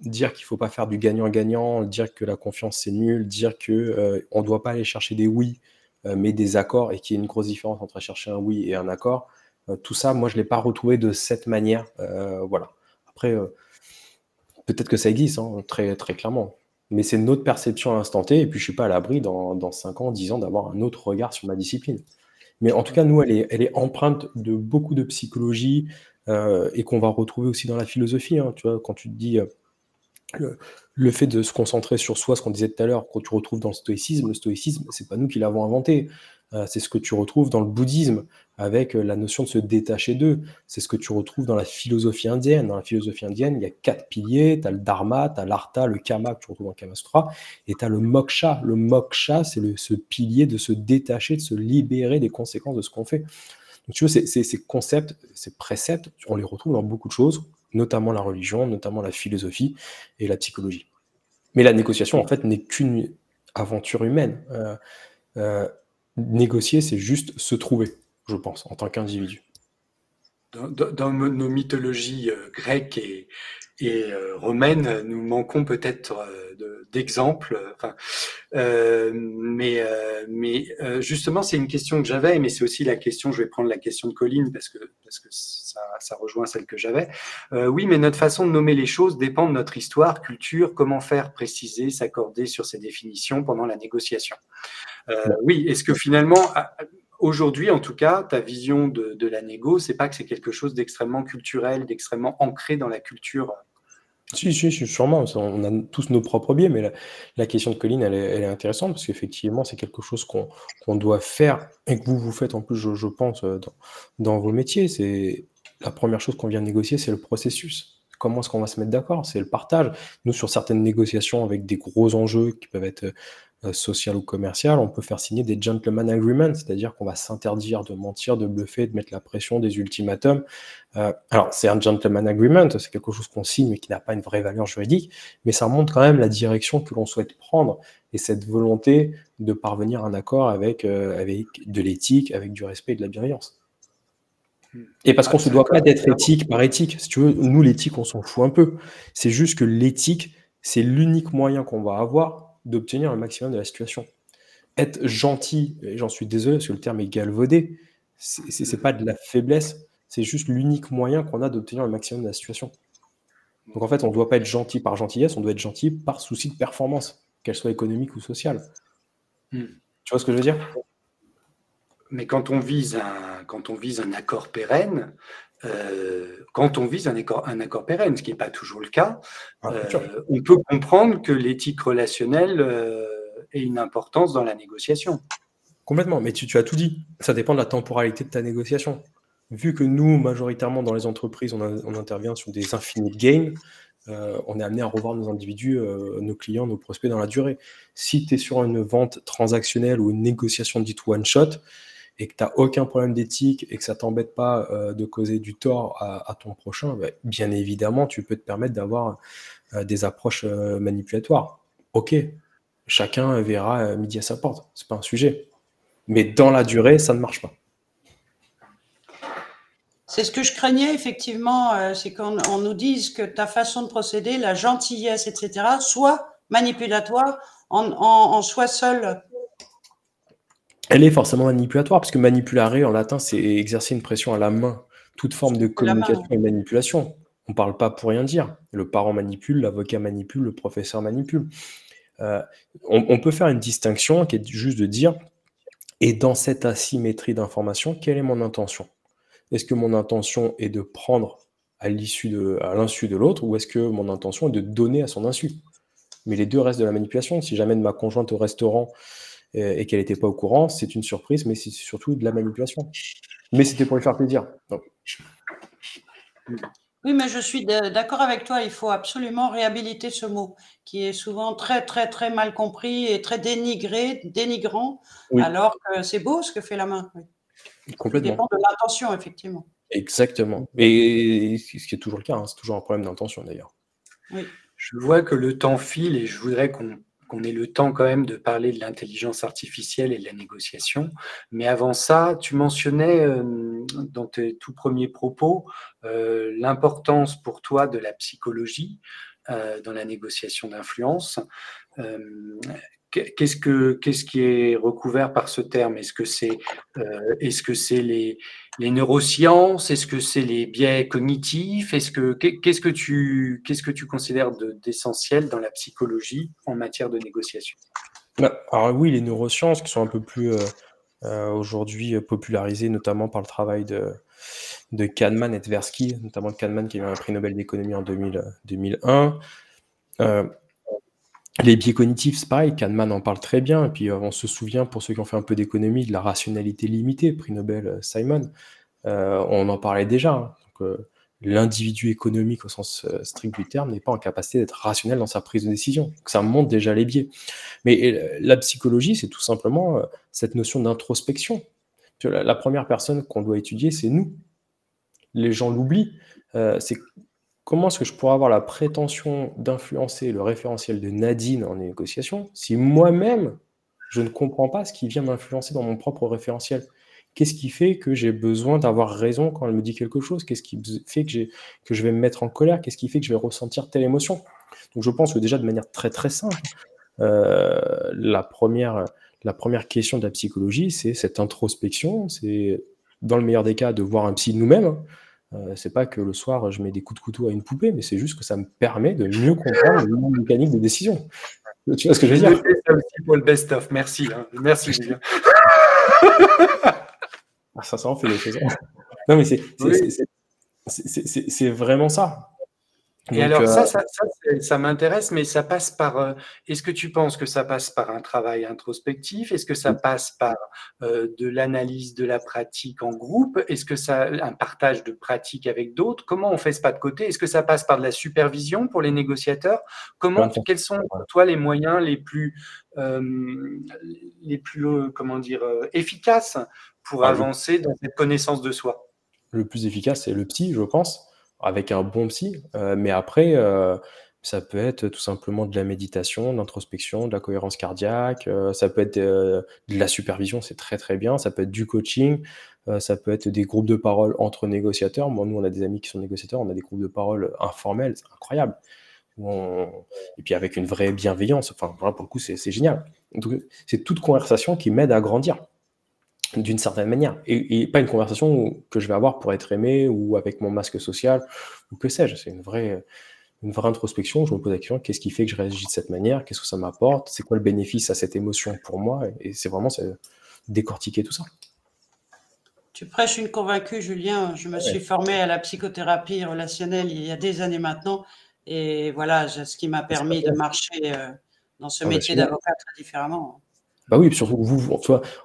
Dire qu'il ne faut pas faire du gagnant-gagnant, dire que la confiance c'est nul, dire qu'on euh, ne doit pas aller chercher des oui, euh, mais des accords, et qu'il y a une grosse différence entre chercher un oui et un accord, euh, tout ça, moi, je ne l'ai pas retrouvé de cette manière. voilà. Après, peut-être que ça existe, hein, très, très clairement mais c'est notre perception à l'instant T, et puis je ne suis pas à l'abri dans, dans 5 ans, 10 ans d'avoir un autre regard sur ma discipline. Mais en tout cas, nous, elle est, elle est empreinte de beaucoup de psychologie euh, et qu'on va retrouver aussi dans la philosophie. Hein, tu vois, quand tu te dis euh, le, fait de se concentrer sur soi, ce qu'on disait tout à l'heure, quand tu retrouves dans le stoïcisme, le stoïcisme, c'est pas nous qui l'avons inventé. Euh, c'est ce que tu retrouves dans le bouddhisme avec euh, la notion de se détacher d'eux. C'est ce que tu retrouves dans la philosophie indienne. Dans la philosophie indienne, il y a quatre piliers. Tu as le dharma, tu as l'artha, le kama que tu retrouves dans Kama Sutra, et tu as le moksha. Le moksha, c'est ce pilier de se détacher, de se libérer des conséquences de ce qu'on fait. Donc, tu vois, ces concepts, ces préceptes, on les retrouve dans beaucoup de choses, notamment la religion, notamment la philosophie et la psychologie. Mais la négociation, en fait, n'est qu'une aventure humaine. Euh, négocier, c'est juste se trouver, je pense, en tant qu'individu. Dans, nos mythologies euh, grecques et, euh, romaines, nous manquons peut-être euh, d'exemples. mais, mais justement, c'est une question que j'avais, mais c'est aussi la question, je vais prendre la question de Colline parce que, parce que ça, rejoint celle que j'avais. oui, mais notre façon de nommer les choses dépend de notre histoire, culture, comment faire préciser, s'accorder sur ces définitions pendant la négociation. Euh, oui, est-ce que finalement, aujourd'hui en tout cas, ta vision de, la négo, c'est pas que c'est quelque chose d'extrêmement culturel, d'extrêmement ancré dans la culture si, si, sûrement. On a tous nos propres biais, mais la, question de Colline, elle est, intéressante parce qu'effectivement, c'est quelque chose qu'on doit faire et que vous, vous faites en plus, je, pense, euh, dans, dans, vos métiers. C'est la première chose qu'on vient négocier, c'est le processus. Comment est-ce qu'on va se mettre d'accord? C'est le partage. Nous, sur certaines négociations avec des gros enjeux qui peuvent être euh, social ou commercial, on peut faire signer des gentleman agreements, c'est-à-dire qu'on va s'interdire de mentir, de bluffer, de mettre la pression, des ultimatums. Euh, alors, c'est un gentleman agreement, c'est quelque chose qu'on signe mais qui n'a pas une vraie valeur juridique, mais ça montre quand même la direction que l'on souhaite prendre et cette volonté de parvenir à un accord avec, euh, avec de l'éthique, avec du respect et de la bienveillance. Hmm. Et parce qu'on ne se doit pas d'être éthique par éthique. Si tu veux, nous, l'éthique, on s'en fout un peu. C'est juste que l'éthique, c'est l'unique moyen qu'on va avoir d'obtenir le maximum de la situation. Être gentil, et j'en suis désolé parce que le terme est galvaudé, c'est pas de la faiblesse, c'est juste l'unique moyen qu'on a d'obtenir le maximum de la situation. Donc en fait, on ne doit pas être gentil par gentillesse, on doit être gentil par souci de performance, qu'elle soit économique ou sociale. Hmm. Tu vois ce que je veux dire? Mais quand on vise un, quand on vise un accord pérenne, euh, quand on vise un accord, un accord pérenne, ce qui n'est pas toujours le cas, ah, euh, on peut comprendre que l'éthique relationnelle euh, ait une importance dans la négociation. Complètement, mais tu, as tout dit. Ça dépend de la temporalité de ta négociation. Vu que nous, majoritairement dans les entreprises, on, intervient sur des infinite gains, on est amené à revoir nos individus, nos clients, nos prospects dans la durée. Si tu es sur une vente transactionnelle ou une négociation dite one shot, et que tu n'as aucun problème d'éthique et que ça t'embête pas euh, de causer du tort à, ton prochain, bah, bien évidemment, tu peux te permettre d'avoir euh, des approches euh, manipulatoires. Ok, chacun verra midi à sa porte, c'est pas un sujet. Mais dans la durée, ça ne marche pas. C'est ce que je craignais effectivement, c'est qu'on nous dise que ta façon de procéder, la gentillesse, etc., soit manipulatoire en, en soi seul elle est forcément manipulatoire, parce que manipulare en latin, c'est exercer une pression à la main. Toute forme de communication et manipulation. On ne parle pas pour rien dire. Le parent manipule, l'avocat manipule, le professeur manipule. Euh, on, peut faire une distinction qui est juste de dire, et dans cette asymétrie d'information, quelle est mon intention? Est-ce que mon intention est de prendre à l'insu de, l'autre, ou est-ce que mon intention est de donner à son insu? Mais les deux restent de la manipulation. Si j'amène ma conjointe au restaurant et qu'elle n'était pas au courant, c'est une surprise, mais c'est surtout de la manipulation. Mais c'était pour lui faire plaisir. Oui, mais je suis d'accord avec toi. Il faut absolument réhabiliter ce mot, qui est souvent très, très, très mal compris et très dénigré, dénigrant, alors que c'est beau ce que fait la main. Complètement. Ça dépend de l'intention, effectivement. Exactement. Et ce qui est toujours le cas, hein, c'est toujours un problème d'intention d'ailleurs. Oui. Je vois que le temps file et je voudrais qu'on qu'on ait le temps quand même de parler de l'intelligence artificielle et de la négociation. Mais avant ça, tu mentionnais euh, dans tes tout premiers propos euh, l'importance pour toi de la psychologie euh, dans la négociation d'influence. Qu'est-ce, que, qu'est-ce qui est recouvert par ce terme? Est-ce que c'est, est-ce que c'est les, les neurosciences Est-ce que c'est les biais cognitifs? Est-ce que qu'est-ce que tu qu'est-ce que tu considères d'essentiel dans la psychologie en matière de négociation? Bah, Alors oui, les neurosciences qui sont un peu plus euh, euh, aujourd'hui popularisées, notamment par le travail de de Kahneman et Tversky, notamment Kahneman qui a eu un prix Nobel d'économie en 2000, 2001. Euh, les biais cognitifs, c'est pareil, Kahneman en parle très bien. Et puis, euh, on se souvient, pour ceux qui ont fait un peu d'économie, de la rationalité limitée, prix Nobel euh, Simon. Euh, on en parlait déjà. Hein. l'individu économique, au sens strict du terme, n'est pas en capacité d'être rationnel dans sa prise de décision. Ça montre déjà les biais. Mais la psychologie, c'est tout simplement cette notion d'introspection. La, la première personne qu'on doit étudier, c'est nous. Les gens l'oublient. Comment est-ce que je pourrais avoir la prétention d'influencer le référentiel de Nadine en négociation si moi-même, je ne comprends pas ce qui vient m'influencer dans mon propre référentiel? Qu'est-ce qui fait que j'ai besoin d'avoir raison quand elle me dit quelque chose? Qu'est-ce qui fait que, je vais me mettre en colère? Qu'est-ce qui fait que je vais ressentir telle émotion? Donc je pense que déjà de manière très très simple, euh, la, première, la première question de la psychologie, c'est cette introspection, c'est dans le meilleur des cas de voir un psy nous-mêmes, euh, c'est pas que le soir je mets des coups de couteau à une poupée, mais c'est juste que ça me permet de mieux comprendre le mécanique de décision. Tu vois ce que je veux dire? Aussi pour le best-of. Merci. Hein. Merci, Julien. ah, ça, ça en fait des choses. Non, mais c'est vraiment ça. Et alors, ça, euh, ça, m'intéresse, mais ça passe par. Euh, est-ce que tu penses que ça passe par un travail introspectif? Est-ce que ça passe par euh, de l'analyse de la pratique en groupe? Est-ce que ça un partage de pratique avec d'autres? Comment on fait ce pas de côté? Est-ce que ça passe par de la supervision pour les négociateurs? Comment Quels sont pour toi les moyens les plus les plus comment dire efficaces pour ah avancer dans cette connaissance de soi? Le plus efficace, c'est le psy, je pense avec un bon psy. Euh, mais après, euh, ça peut être tout simplement de la méditation, de l'introspection, de la cohérence cardiaque. Euh, ça peut être de la supervision, c'est très très bien. Ça peut être du coaching. ça peut être des groupes de parole entre négociateurs. Moi, nous, on a des amis qui sont négociateurs. On a des groupes de parole informels. C'est incroyable. Et puis avec une vraie bienveillance. Enfin, pour le coup, c'est génial. C'est toute conversation qui m'aide à grandir d'une certaine manière. Et, pas une conversation que je vais avoir pour être aimé ou avec mon masque social ou que sais-je. C'est une vraie, une vraie introspection. Je me pose la question qu'est-ce qui fait que je réagis de cette manière? Qu'est-ce que ça m'apporte? C'est quoi le bénéfice à cette émotion pour moi? Et c'est vraiment décortiquer tout ça. Tu prêches une convaincue, Julien. Je me suis formé à la psychothérapie relationnelle il y a des années maintenant. Et voilà, ce qui m'a permis de marcher euh, dans ce métier d'avocat très différemment. Bah oui, surtout vous, vous,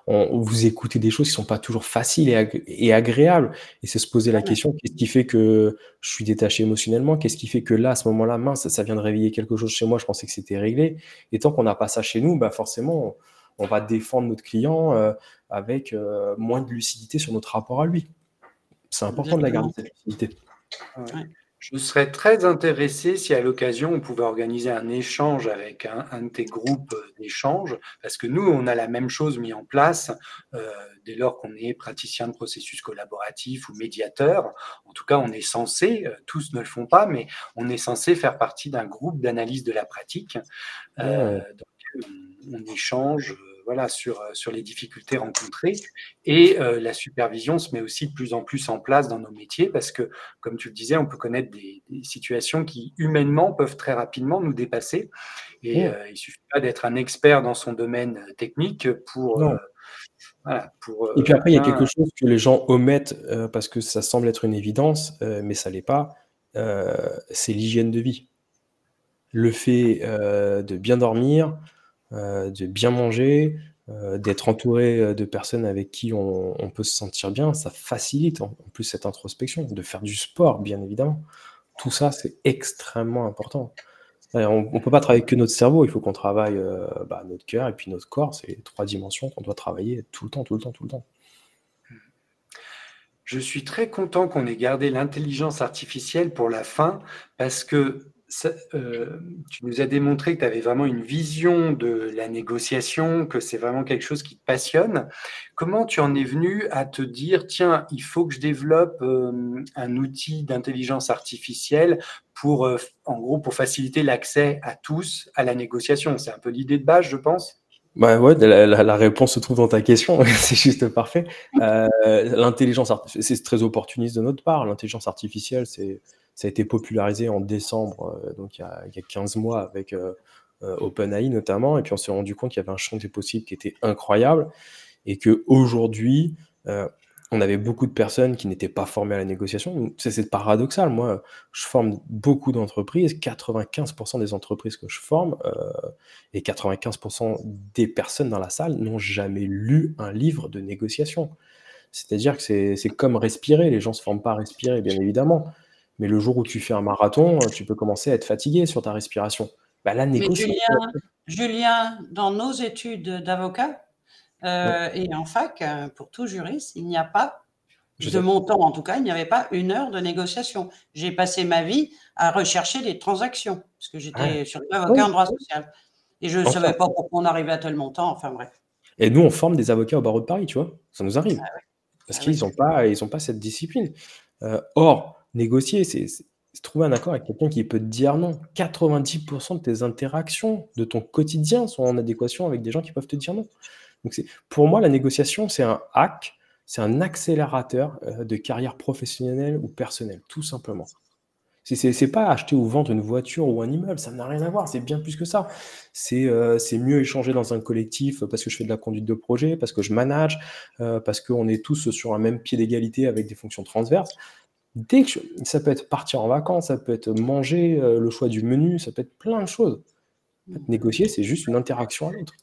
on, vous écoutez des choses qui sont pas toujours faciles et, agréables. Et c'est se poser la question, qu'est-ce qui fait que je suis détaché émotionnellement? Qu'est-ce qui fait que là, à ce moment-là, mince, ça, vient de réveiller quelque chose chez moi, je pensais que c'était réglé. Et tant qu'on n'a pas ça chez nous, bah forcément, on, va défendre notre client euh, avec euh, moins de lucidité sur notre rapport à lui. C'est important de la garder, cette lucidité. Je serais très intéressé si à l'occasion on pouvait organiser un échange avec un, de tes groupes d'échange, parce que nous, on a la même chose mis en place euh, dès lors qu'on est praticien de processus collaboratif ou médiateur. En tout cas, on est censé, euh, tous ne le font pas, mais on est censé faire partie d'un groupe d'analyse de la pratique. Euh, on échange voilà, sur, euh, sur les difficultés rencontrées. Et euh, la supervision se met aussi de plus en plus en place dans nos métiers parce que, comme tu le disais, on peut connaître des, situations qui, humainement, peuvent très rapidement nous dépasser. Et euh, il ne suffit pas d'être un expert dans son domaine technique pour... pour et puis après, il y a quelque chose que les gens omettent parce que ça semble être une évidence, mais ça ne l'est pas. c'est l'hygiène de vie. Le fait de bien dormir, euh, de bien manger, euh, d'être entouré euh, de personnes avec qui on, peut se sentir bien, ça facilite en, plus cette introspection, de faire du sport, bien évidemment. Tout ça, c'est extrêmement important. On ne peut pas travailler que notre cerveau, il faut qu'on travaille bah, notre cœur et puis notre corps. C'est trois dimensions qu'on doit travailler tout le temps, tout le temps, tout le temps. je suis très content qu'on ait gardé l'intelligence artificielle pour la fin parce que euh, tu nous as démontré que tu avais vraiment une vision de la négociation, que c'est vraiment quelque chose qui te passionne. Comment tu en es venu à te dire, tiens, il faut que je développe euh, un outil d'intelligence artificielle pour, euh, en gros, pour faciliter l'accès à tous à la négociation? C'est un peu l'idée de base, je pense. Bah ouais, la, réponse se trouve dans ta question, c'est juste parfait. L'intelligence c'est très opportuniste de notre part. L'intelligence artificielle, c'est ça a été popularisé en décembre, euh, donc il y, a, 15 mois avec euh, euh, OpenAI notamment, et puis on s'est rendu compte qu'il y avait un champ des possibles qui était incroyable, et qu'aujourd'hui, on avait beaucoup de personnes qui n'étaient pas formées à la négociation. C'est paradoxal. Moi, je forme beaucoup d'entreprises. 95% des entreprises que je forme et 95% des personnes dans la salle n'ont jamais lu un livre de négociation. C'est-à-dire que c'est comme respirer. Les gens ne se forment pas à respirer, bien évidemment. Mais le jour où tu fais un marathon, tu peux commencer à être fatigué sur ta respiration. Bah, Mais Julien, dans nos études d'avocat euh, et en fac, euh, pour tout juriste, il n'y a pas, de mon temps en tout cas, il n'y avait pas une heure de négociation. J'ai passé ma vie à rechercher des transactions, parce que j'étais sur avocat en droit social. Et je ne savais pas pourquoi on arrivait à tel montant, enfin bref. Et nous, on forme des avocats au barreau de Paris, tu vois. Ça nous arrive. Ah parce ah qu'ils n'ont pas, pas cette discipline. Euh, or, négocier, c'est trouver un accord avec quelqu'un qui peut te dire non. 90% de tes interactions, de ton quotidien sont en adéquation avec des gens qui peuvent te dire non. Pour moi, la négociation, c'est un hack, c'est un accélérateur euh, de carrière professionnelle ou personnelle, tout simplement. C'est pas acheter ou vendre une voiture ou un immeuble, ça n'a rien à voir, c'est bien plus que ça. Euh, c'est mieux échanger dans un collectif parce que je fais de la conduite de projet, parce que je manage, euh, parce qu'on est tous sur un même pied d'égalité avec des fonctions transverses. Dès que ça peut être partir en vacances, ça peut être manger, euh, le choix du menu, ça peut être plein de choses. Négocier, c'est juste une interaction à l'autre.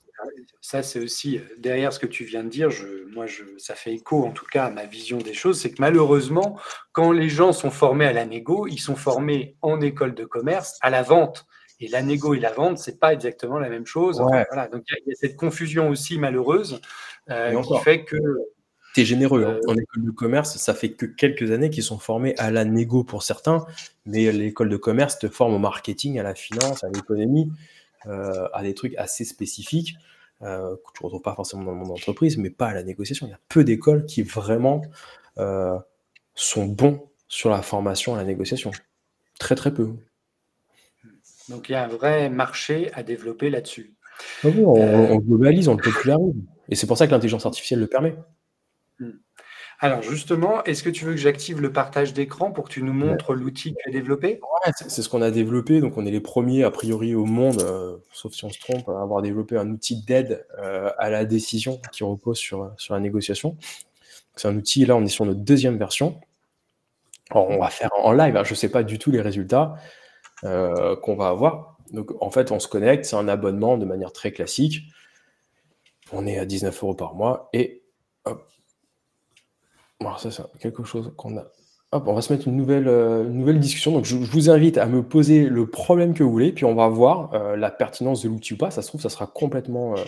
Ça, c'est aussi euh, derrière ce que tu viens de dire. Je, moi, je, ça fait écho en tout cas à ma vision des choses. C'est que malheureusement, quand les gens sont formés à la négo, ils sont formés en école de commerce à la vente. Et la négo et la vente, c'est pas exactement la même chose. voilà, donc il y, a cette confusion aussi malheureuse euh, qui fait que tu généreux. Hein. En école de commerce, ça fait que quelques années qu'ils sont formés à la négo pour certains, mais l'école de commerce te forme au marketing, à la finance, à l'économie, euh, à des trucs assez spécifiques euh, que tu ne retrouves pas forcément dans le monde d'entreprise, mais pas à la négociation. Il y a peu d'écoles qui vraiment euh, sont bons sur la formation à la négociation. Très très peu. Donc il y a un vrai marché à développer là-dessus. Ah on, on, globalise, on le popularise. Et c'est pour ça que l'intelligence artificielle le permet. Hmm. Alors justement, est-ce que tu veux que j'active le partage d'écran pour que tu nous montres l'outil que tu as développé? C'est ce qu'on a développé. Donc on est les premiers a priori au monde, euh, sauf si on se trompe, à avoir développé un outil d'aide euh, à la décision qui repose sur, sur la négociation. C'est un outil, là on est sur notre deuxième version. on va faire en live, hein. je ne sais pas du tout les résultats euh, qu'on va avoir. Donc en fait on se connecte, c'est un abonnement de manière très classique. On est à 19 euros par mois et hop, c'est quelque chose qu'on a. Hop, on va se mettre une nouvelle, euh, nouvelle discussion. Donc, je, vous invite à me poser le problème que vous voulez, puis on va voir euh, la pertinence de l'outil ou pas. Ça se trouve, ça sera complètement euh,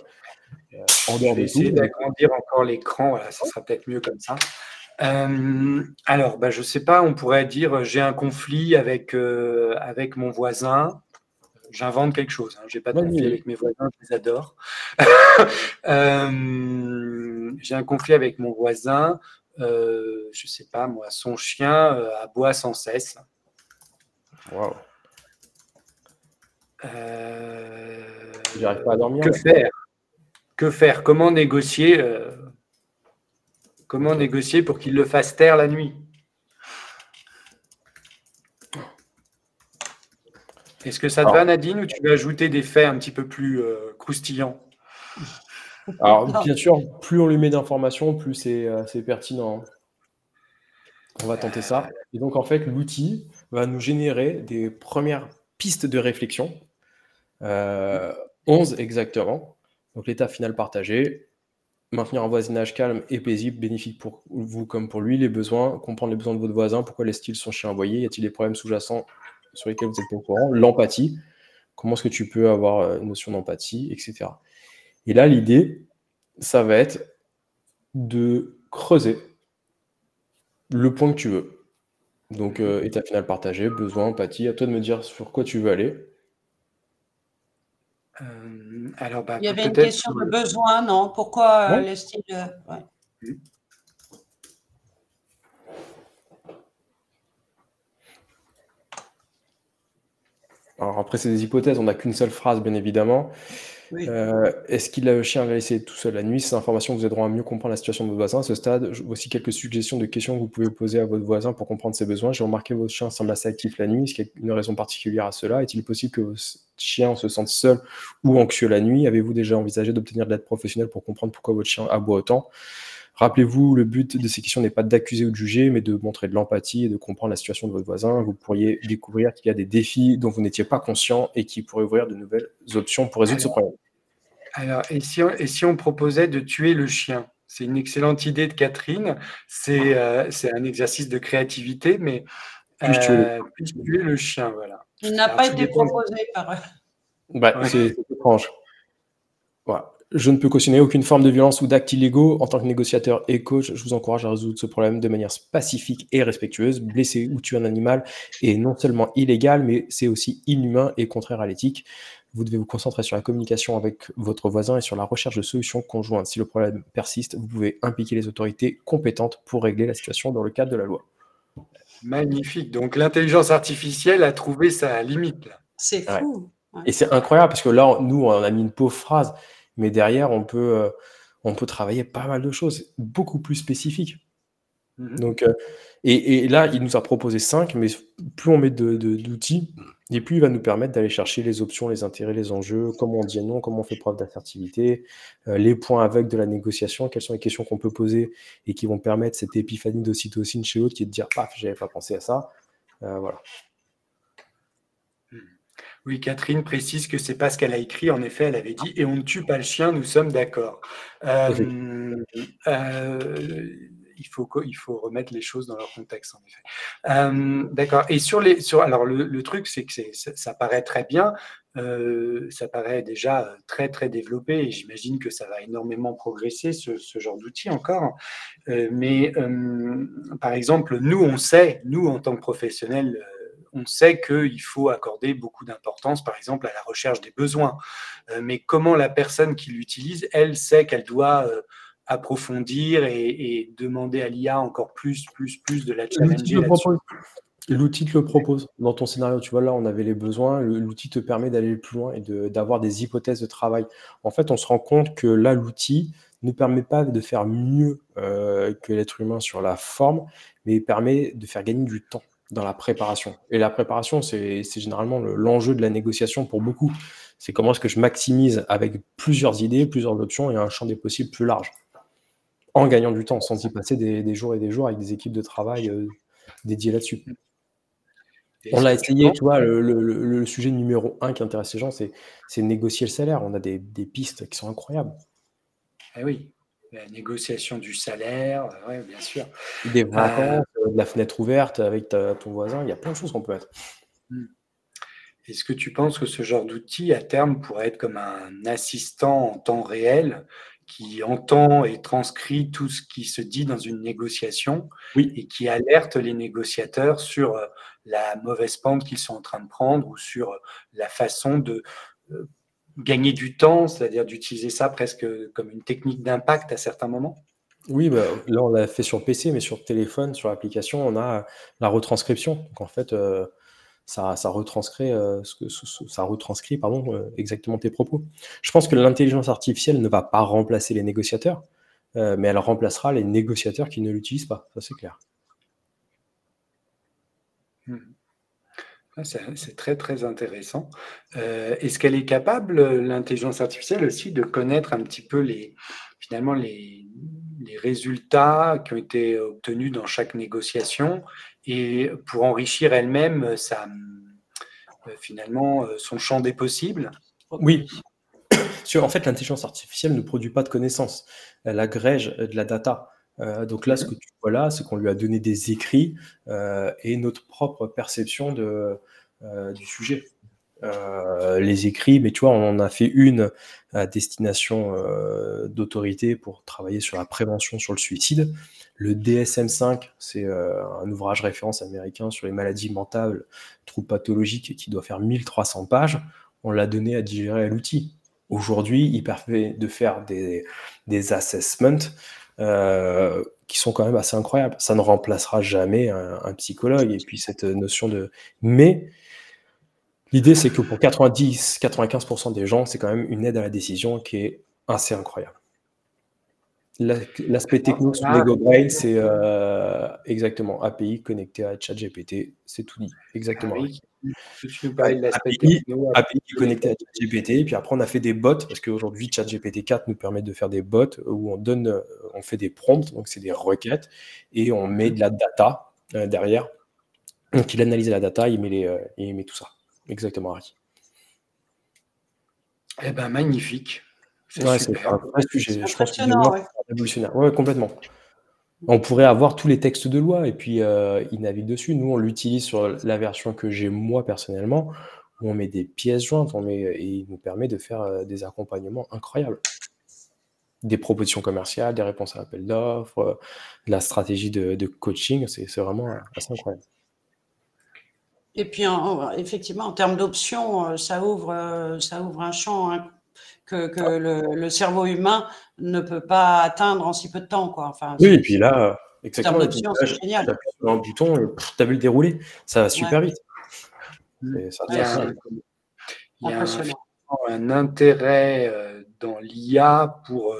en dehors de tout. essayer d'agrandir encore l'écran, ça sera peut-être mieux comme ça. alors, bah, je ne sais pas, on pourrait dire j'ai un conflit avec, avec mon voisin. J'invente quelque chose. Hein. Je n'ai pas de conflit avec mes voisins, je les adore. j'ai un conflit avec mon voisin. Euh, je sais pas moi, son chien euh, aboie sans cesse. Wow. Euh, J'arrive pas à dormir. Que faire? Que faire? Comment négocier Comment négocier pour qu'il le fasse taire la nuit? Est-ce que ça te va, Nadine, ou tu veux ajouter des faits un petit peu plus croustillants? Alors, bien sûr, plus on lui met d'informations, plus c'est euh, pertinent. On va tenter ça. Et donc, en fait, l'outil va nous générer des premières pistes de réflexion. 11 euh, exactement. Donc, l'état final partagé. Maintenir un voisinage calme et paisible, bénéfique pour vous comme pour lui. Les besoins, comprendre les besoins de votre voisin. Pourquoi laisse-t-il son chien envoyé Y a-t-il des problèmes sous-jacents sur lesquels vous êtes pas au courant L'empathie. Comment est-ce que tu peux avoir euh, une notion d'empathie, etc. Et là, l'idée, ça va être de creuser le point que tu veux. Donc, euh, état final partagé, besoin, empathie. À toi de me dire sur quoi tu veux aller. Euh, alors, bah, Il y avait une question de besoin, non? Pourquoi le style mmh. Alors après, c'est des hypothèses, on n'a qu'une seule phrase, bien évidemment. Euh, est-ce qu'il le chien va laisser tout seul la nuit? Ces informations vous aideront à mieux comprendre la situation de votre voisin. À ce stade, voici quelques suggestions de questions que vous pouvez poser à votre voisin pour comprendre ses besoins. J'ai remarqué que votre chien semble assez actif la nuit. Est-ce qu'il y a une raison particulière à cela Est-il possible que votre chien se sente seul ou anxieux la nuit? Avez-vous déjà envisagé d'obtenir de l'aide professionnelle pour comprendre pourquoi votre chien aboie autant? Rappelez-vous, le but de ces questions n'est pas d'accuser ou de juger, mais de montrer de l'empathie et de comprendre la situation de votre voisin. Vous pourriez découvrir qu'il y a des défis dont vous n'étiez pas conscient et qui pourraient ouvrir de nouvelles options pour résoudre ce problème. Alors, et si, on, et si on proposait de tuer le chien? C'est une excellente idée de Catherine. C'est euh, un exercice de créativité, mais euh, tuer, le... chien, voilà. Il n'a pas été proposé par eux. Bah, c'est étrange. Voilà. Je ne peux cautionner aucune forme de violence ou d'actes illégaux. En tant que négociateur et coach, je vous encourage à résoudre ce problème de manière pacifique et respectueuse. Blesser ou tuer un animal est non seulement illégal, mais c'est aussi inhumain et contraire à l'éthique. Vous devez vous concentrer sur la communication avec votre voisin et sur la recherche de solutions conjointes. Si le problème persiste, vous pouvez impliquer les autorités compétentes pour régler la situation dans le cadre de la loi. Magnifique. Donc l'intelligence artificielle a trouvé sa limite. C'est fou. Et c'est incroyable parce que là, nous, on a mis une pauvre phrase mais derrière, on peut, euh, on peut travailler pas mal de choses, beaucoup plus spécifiques. Mmh Donc, euh, et, là, il nous a proposé cinq, mais plus on met d'outils, et plus il va nous permettre d'aller chercher les options, les intérêts, les enjeux, comment on dit non, comment on fait preuve d'assertivité, euh, les points aveugles de la négociation, quelles sont les questions qu'on peut poser et qui vont permettre cette épiphanie d'ocytocine chez l'autre qui est de dire, paf, j'avais pas pensé à ça. voilà. Oui, Catherine précise que c'est pas ce qu'elle a écrit. En effet, elle avait dit et on ne tue pas le chien, nous sommes d'accord. Euh, euh, il, faut, il faut remettre les choses dans leur contexte, en effet. Euh, d'accord. Et sur les. Sur, alors, le, truc, c'est que ça, paraît très bien. ça paraît déjà très, très développé et j'imagine que ça va énormément progresser, ce, ce genre d'outil encore. mais par exemple, nous, on sait, nous, en tant que professionnels, on sait qu'il faut accorder beaucoup d'importance, par exemple, à la recherche des besoins. Euh, mais comment la personne qui l'utilise, elle sait qu'elle doit euh, approfondir et, demander à l'IA encore plus, plus, plus de la challenger L'outil te le propose. Dans ton scénario, tu vois, là, on avait les besoins. L'outil te permet d'aller plus loin et d'avoir des hypothèses de travail. En fait, on se rend compte que là, l'outil ne permet pas de faire mieux euh, que l'être humain sur la forme, mais permet de faire gagner du temps dans la préparation. Et la préparation, c'est généralement l'enjeu de la négociation pour beaucoup. C'est comment est-ce que je maximise avec plusieurs idées, plusieurs options et un champ des possibles plus large, en gagnant du temps, sans y passer des, jours et des jours avec des équipes de travail euh, dédiées là-dessus. On l'a essayé, tu vois, le, sujet numéro un qui intéresse les gens, c'est négocier le salaire. On a des, des pistes qui sont incroyables. Eh oui, la négociation du salaire, oui, bien sûr. Des vacances, euh, de la fenêtre ouverte avec ton voisin, il y a plein de choses qu'on peut mettre. Hmm. Est-ce que tu penses que ce genre d'outil, à terme, pourrait être comme un assistant en temps réel qui entend et transcrit tout ce qui se dit dans une négociation oui. et qui alerte les négociateurs sur euh, la mauvaise pente qu'ils sont en train de prendre ou sur euh, la façon de gagner du temps, c'est-à-dire d'utiliser ça presque comme une technique d'impact à certains moments? Oui, bah, là on l'a fait sur PC, mais sur téléphone, sur l'application, on a la retranscription. Donc en fait, euh, ça, ça, retranscrit, euh, ce que, ça retranscrit pardon, euh, exactement tes propos. Je pense que l'intelligence artificielle ne va pas remplacer les négociateurs, mais elle remplacera les négociateurs qui ne l'utilisent pas, ça c'est clair. Hmm. Ah, c'est très, très intéressant. Euh, est-ce qu'elle est capable, l'intelligence artificielle aussi, de connaître un petit peu les, finalement les, résultats qui ont été obtenus dans chaque négociation et pour enrichir elle-même sa, euh, finalement euh, son champ des possibles? Oui. En fait, l'intelligence artificielle ne produit pas de connaissances. Elle agrège de la data. Donc là, ce que tu vois là, c'est qu'on lui a donné des écrits et notre propre perception de, euh, du sujet. euh, les écrits, mais tu vois, on en a fait une à destination euh, d'autorité pour travailler sur la prévention sur le suicide. Le DSM-5, c'est euh, un ouvrage référence américain sur les maladies mentales, troubles pathologiques, qui doit faire 1300 pages. On l'a donné à digérer à l'outil. Aujourd'hui, il permet de faire des, des assessments qui sont quand même assez incroyables. Ça ne remplacera jamais un, un, psychologue. Et puis cette notion de... Mais L'idée, c'est que pour 90-95% des gens, c'est quand même une aide à la décision qui est assez incroyable. L'aspect technique sur Lego Brain, c'est euh, exactement API connecté à ChatGPT, c'est tout dit. Exactement. API, API connecté à ChatGPT, puis après on a fait des bots, parce qu'aujourd'hui ChatGPT 4 nous permet de faire des bots où on donne, on fait des prompts, donc c'est des requêtes, et on met de la data euh, derrière. Donc il analyse la data, il met, les, euh, il met tout ça. Exactement, Harry. Eh ben, magnifique. C'est un vrai sujet. Je pense révolutionnaire. Ouais, complètement. On pourrait avoir tous les textes de loi et puis euh, il navigue dessus. Nous, on l'utilise sur la version que j'ai moi personnellement, où on met des pièces jointes, on met, et il nous permet de faire euh, des accompagnements incroyables. Des propositions commerciales, des réponses à l'appel d'offres, euh, de la stratégie de, coaching, c'est vraiment assez incroyable. Et puis, effectivement, en termes d'options, euh, ça ouvre, euh, ça ouvre un champ que, le, cerveau humain ne peut pas atteindre en si peu de temps. Quoi. Enfin, oui, et puis là, exactement. c'est génial. Tu un bouton, tu as vu le dérouler, ça va super vite. il y a, il y a un, intérêt euh, dans l'IA pour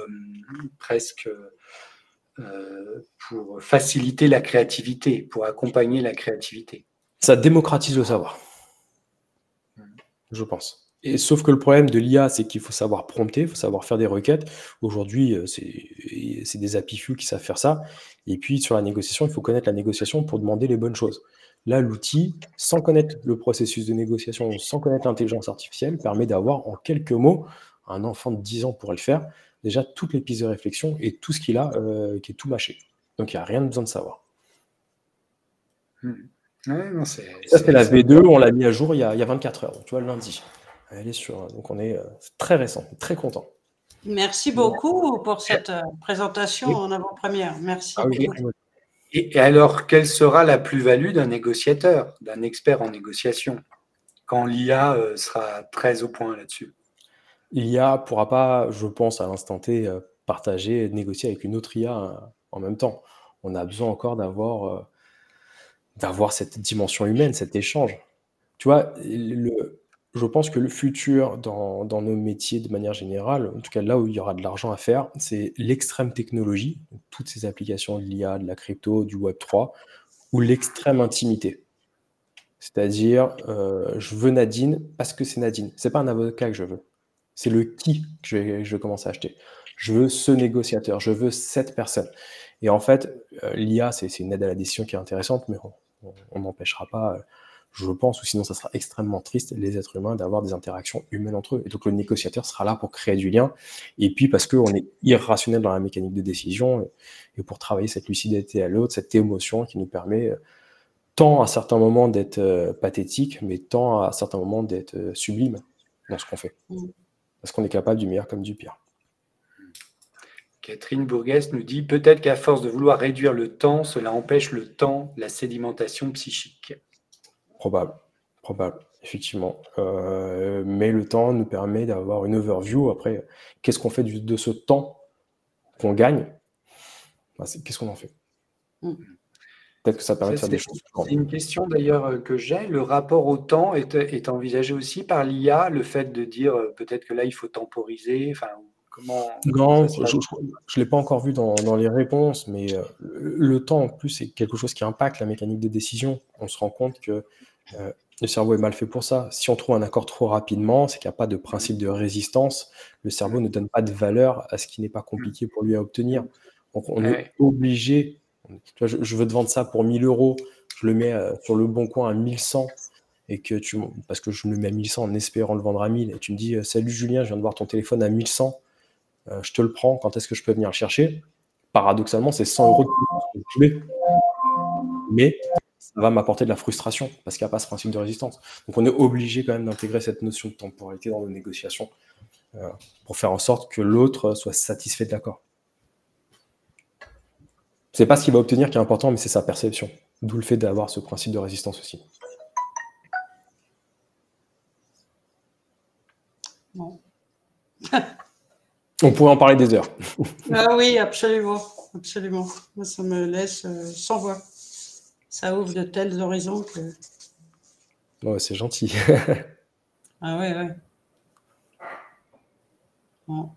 presque pour faciliter la créativité, pour accompagner la créativité. Ça démocratise le savoir. Je pense. Et sauf que le problème de l'IA, c'est qu'il faut savoir prompter, il faut savoir faire des requêtes. Aujourd'hui, euh, c'est des apifus qui savent faire ça. Et puis, sur la négociation, il faut connaître la négociation pour demander les bonnes choses. Là, l'outil, sans connaître le processus de négociation, sans connaître l'intelligence artificielle, permet d'avoir en quelques mots, un enfant de 10 ans pourrait le faire, déjà toutes les pistes de réflexion et tout ce qu'il a euh, qui est tout mâché. Donc, il n'y a rien besoin de savoir. Hmm ça, c'est la V2, on l'a mis à jour il y, a, 24 heures, tu vois, le lundi. Elle est sur, donc on est euh, très récent, très content. Merci beaucoup pour cette euh, présentation en avant-première. Merci. Ah et, alors, quelle sera la plus-value d'un négociateur, d'un expert en négociation, quand l'IA euh, sera très au point là-dessus? L'IA ne pourra pas, je pense, à l'instant T, partager, négocier avec une autre IA en même temps. On a besoin encore d'avoir d'avoir cette dimension humaine, cet échange. Tu vois, le, je pense que le futur dans, nos métiers de manière générale, en tout cas là où il y aura de l'argent à faire, c'est l'extrême technologie, toutes ces applications de l'IA, de la crypto, du Web 3, ou l'extrême intimité. C'est-à-dire, euh, je veux Nadine parce que c'est Nadine. C'est pas un avocat que je veux. C'est le qui que je vais commencer à acheter. Je veux ce négociateur, je veux cette personne. Et en fait, euh, l'IA, c'est une aide à la décision qui est intéressante, mais on n'empêchera pas, euh, je pense, ou sinon ça sera extrêmement triste, les êtres humains, d'avoir des interactions humaines entre eux. Et donc le négociateur sera là pour créer du lien, et puis parce qu'on est irrationnel dans la mécanique de décision, et pour travailler cette lucidité à l'autre, cette émotion qui nous permet euh, tant à certains moments d'être euh, pathétique, mais tant à certains moments d'être sublime dans ce qu'on fait. Mm. Parce qu'on est capable du meilleur comme du pire. Catherine Bourguès nous dit peut-être qu'à force de vouloir réduire le temps, cela empêche le temps, la sédimentation psychique. Probable, probable, effectivement. Euh, mais le temps nous permet d'avoir une overview. Après, qu'est-ce qu'on fait de ce temps qu'on gagne? Bah, Qu'est-ce qu'on en fait? Mm. Peut-être que ça permet de faire des choses. C'est une question d'ailleurs euh, que j'ai. Le rapport au temps est, est envisagé aussi par l'IA, le fait de dire euh, peut-être que là il faut temporiser. Enfin, non, je ne l'ai pas encore vu dans, les réponses, mais euh, le, temps en plus c'est quelque chose qui impacte la mécanique des décisions. On se rend compte que euh, le cerveau est mal fait pour ça. Si on trouve un accord trop rapidement, c'est qu'il n'y a pas de principe de résistance. Le cerveau ne donne pas de valeur à ce qui n'est pas compliqué pour lui à obtenir. Donc on est obligé. je, veux te vendre ça pour 1000 euros, je le mets euh, sur le bon coin à 1100 et que tu parce que je le mets à 1100 en espérant le vendre à 1000 et tu me dis salut Julien, je viens de voir ton téléphone à 1100 euh, je te le prends, quand est-ce que je peux venir le chercher? Paradoxalement, c'est 100 euros de plus Mais ça va m'apporter de la frustration parce qu'il n'y a pas ce principe de résistance. Donc on est obligé quand même d'intégrer cette notion de temporalité dans nos négociations euh, pour faire en sorte que l'autre soit satisfait de l'accord. C'est pas ce qu'il va obtenir qui est important, mais c'est sa perception. D'où le fait d'avoir ce principe de résistance aussi. On pourrait en parler des heures. ah oui, absolument. Absolument. Moi, ça me laisse euh, sans voix. Ça ouvre de tels horizons que. Ouais, c'est gentil. ah ouais, ouais. Bon.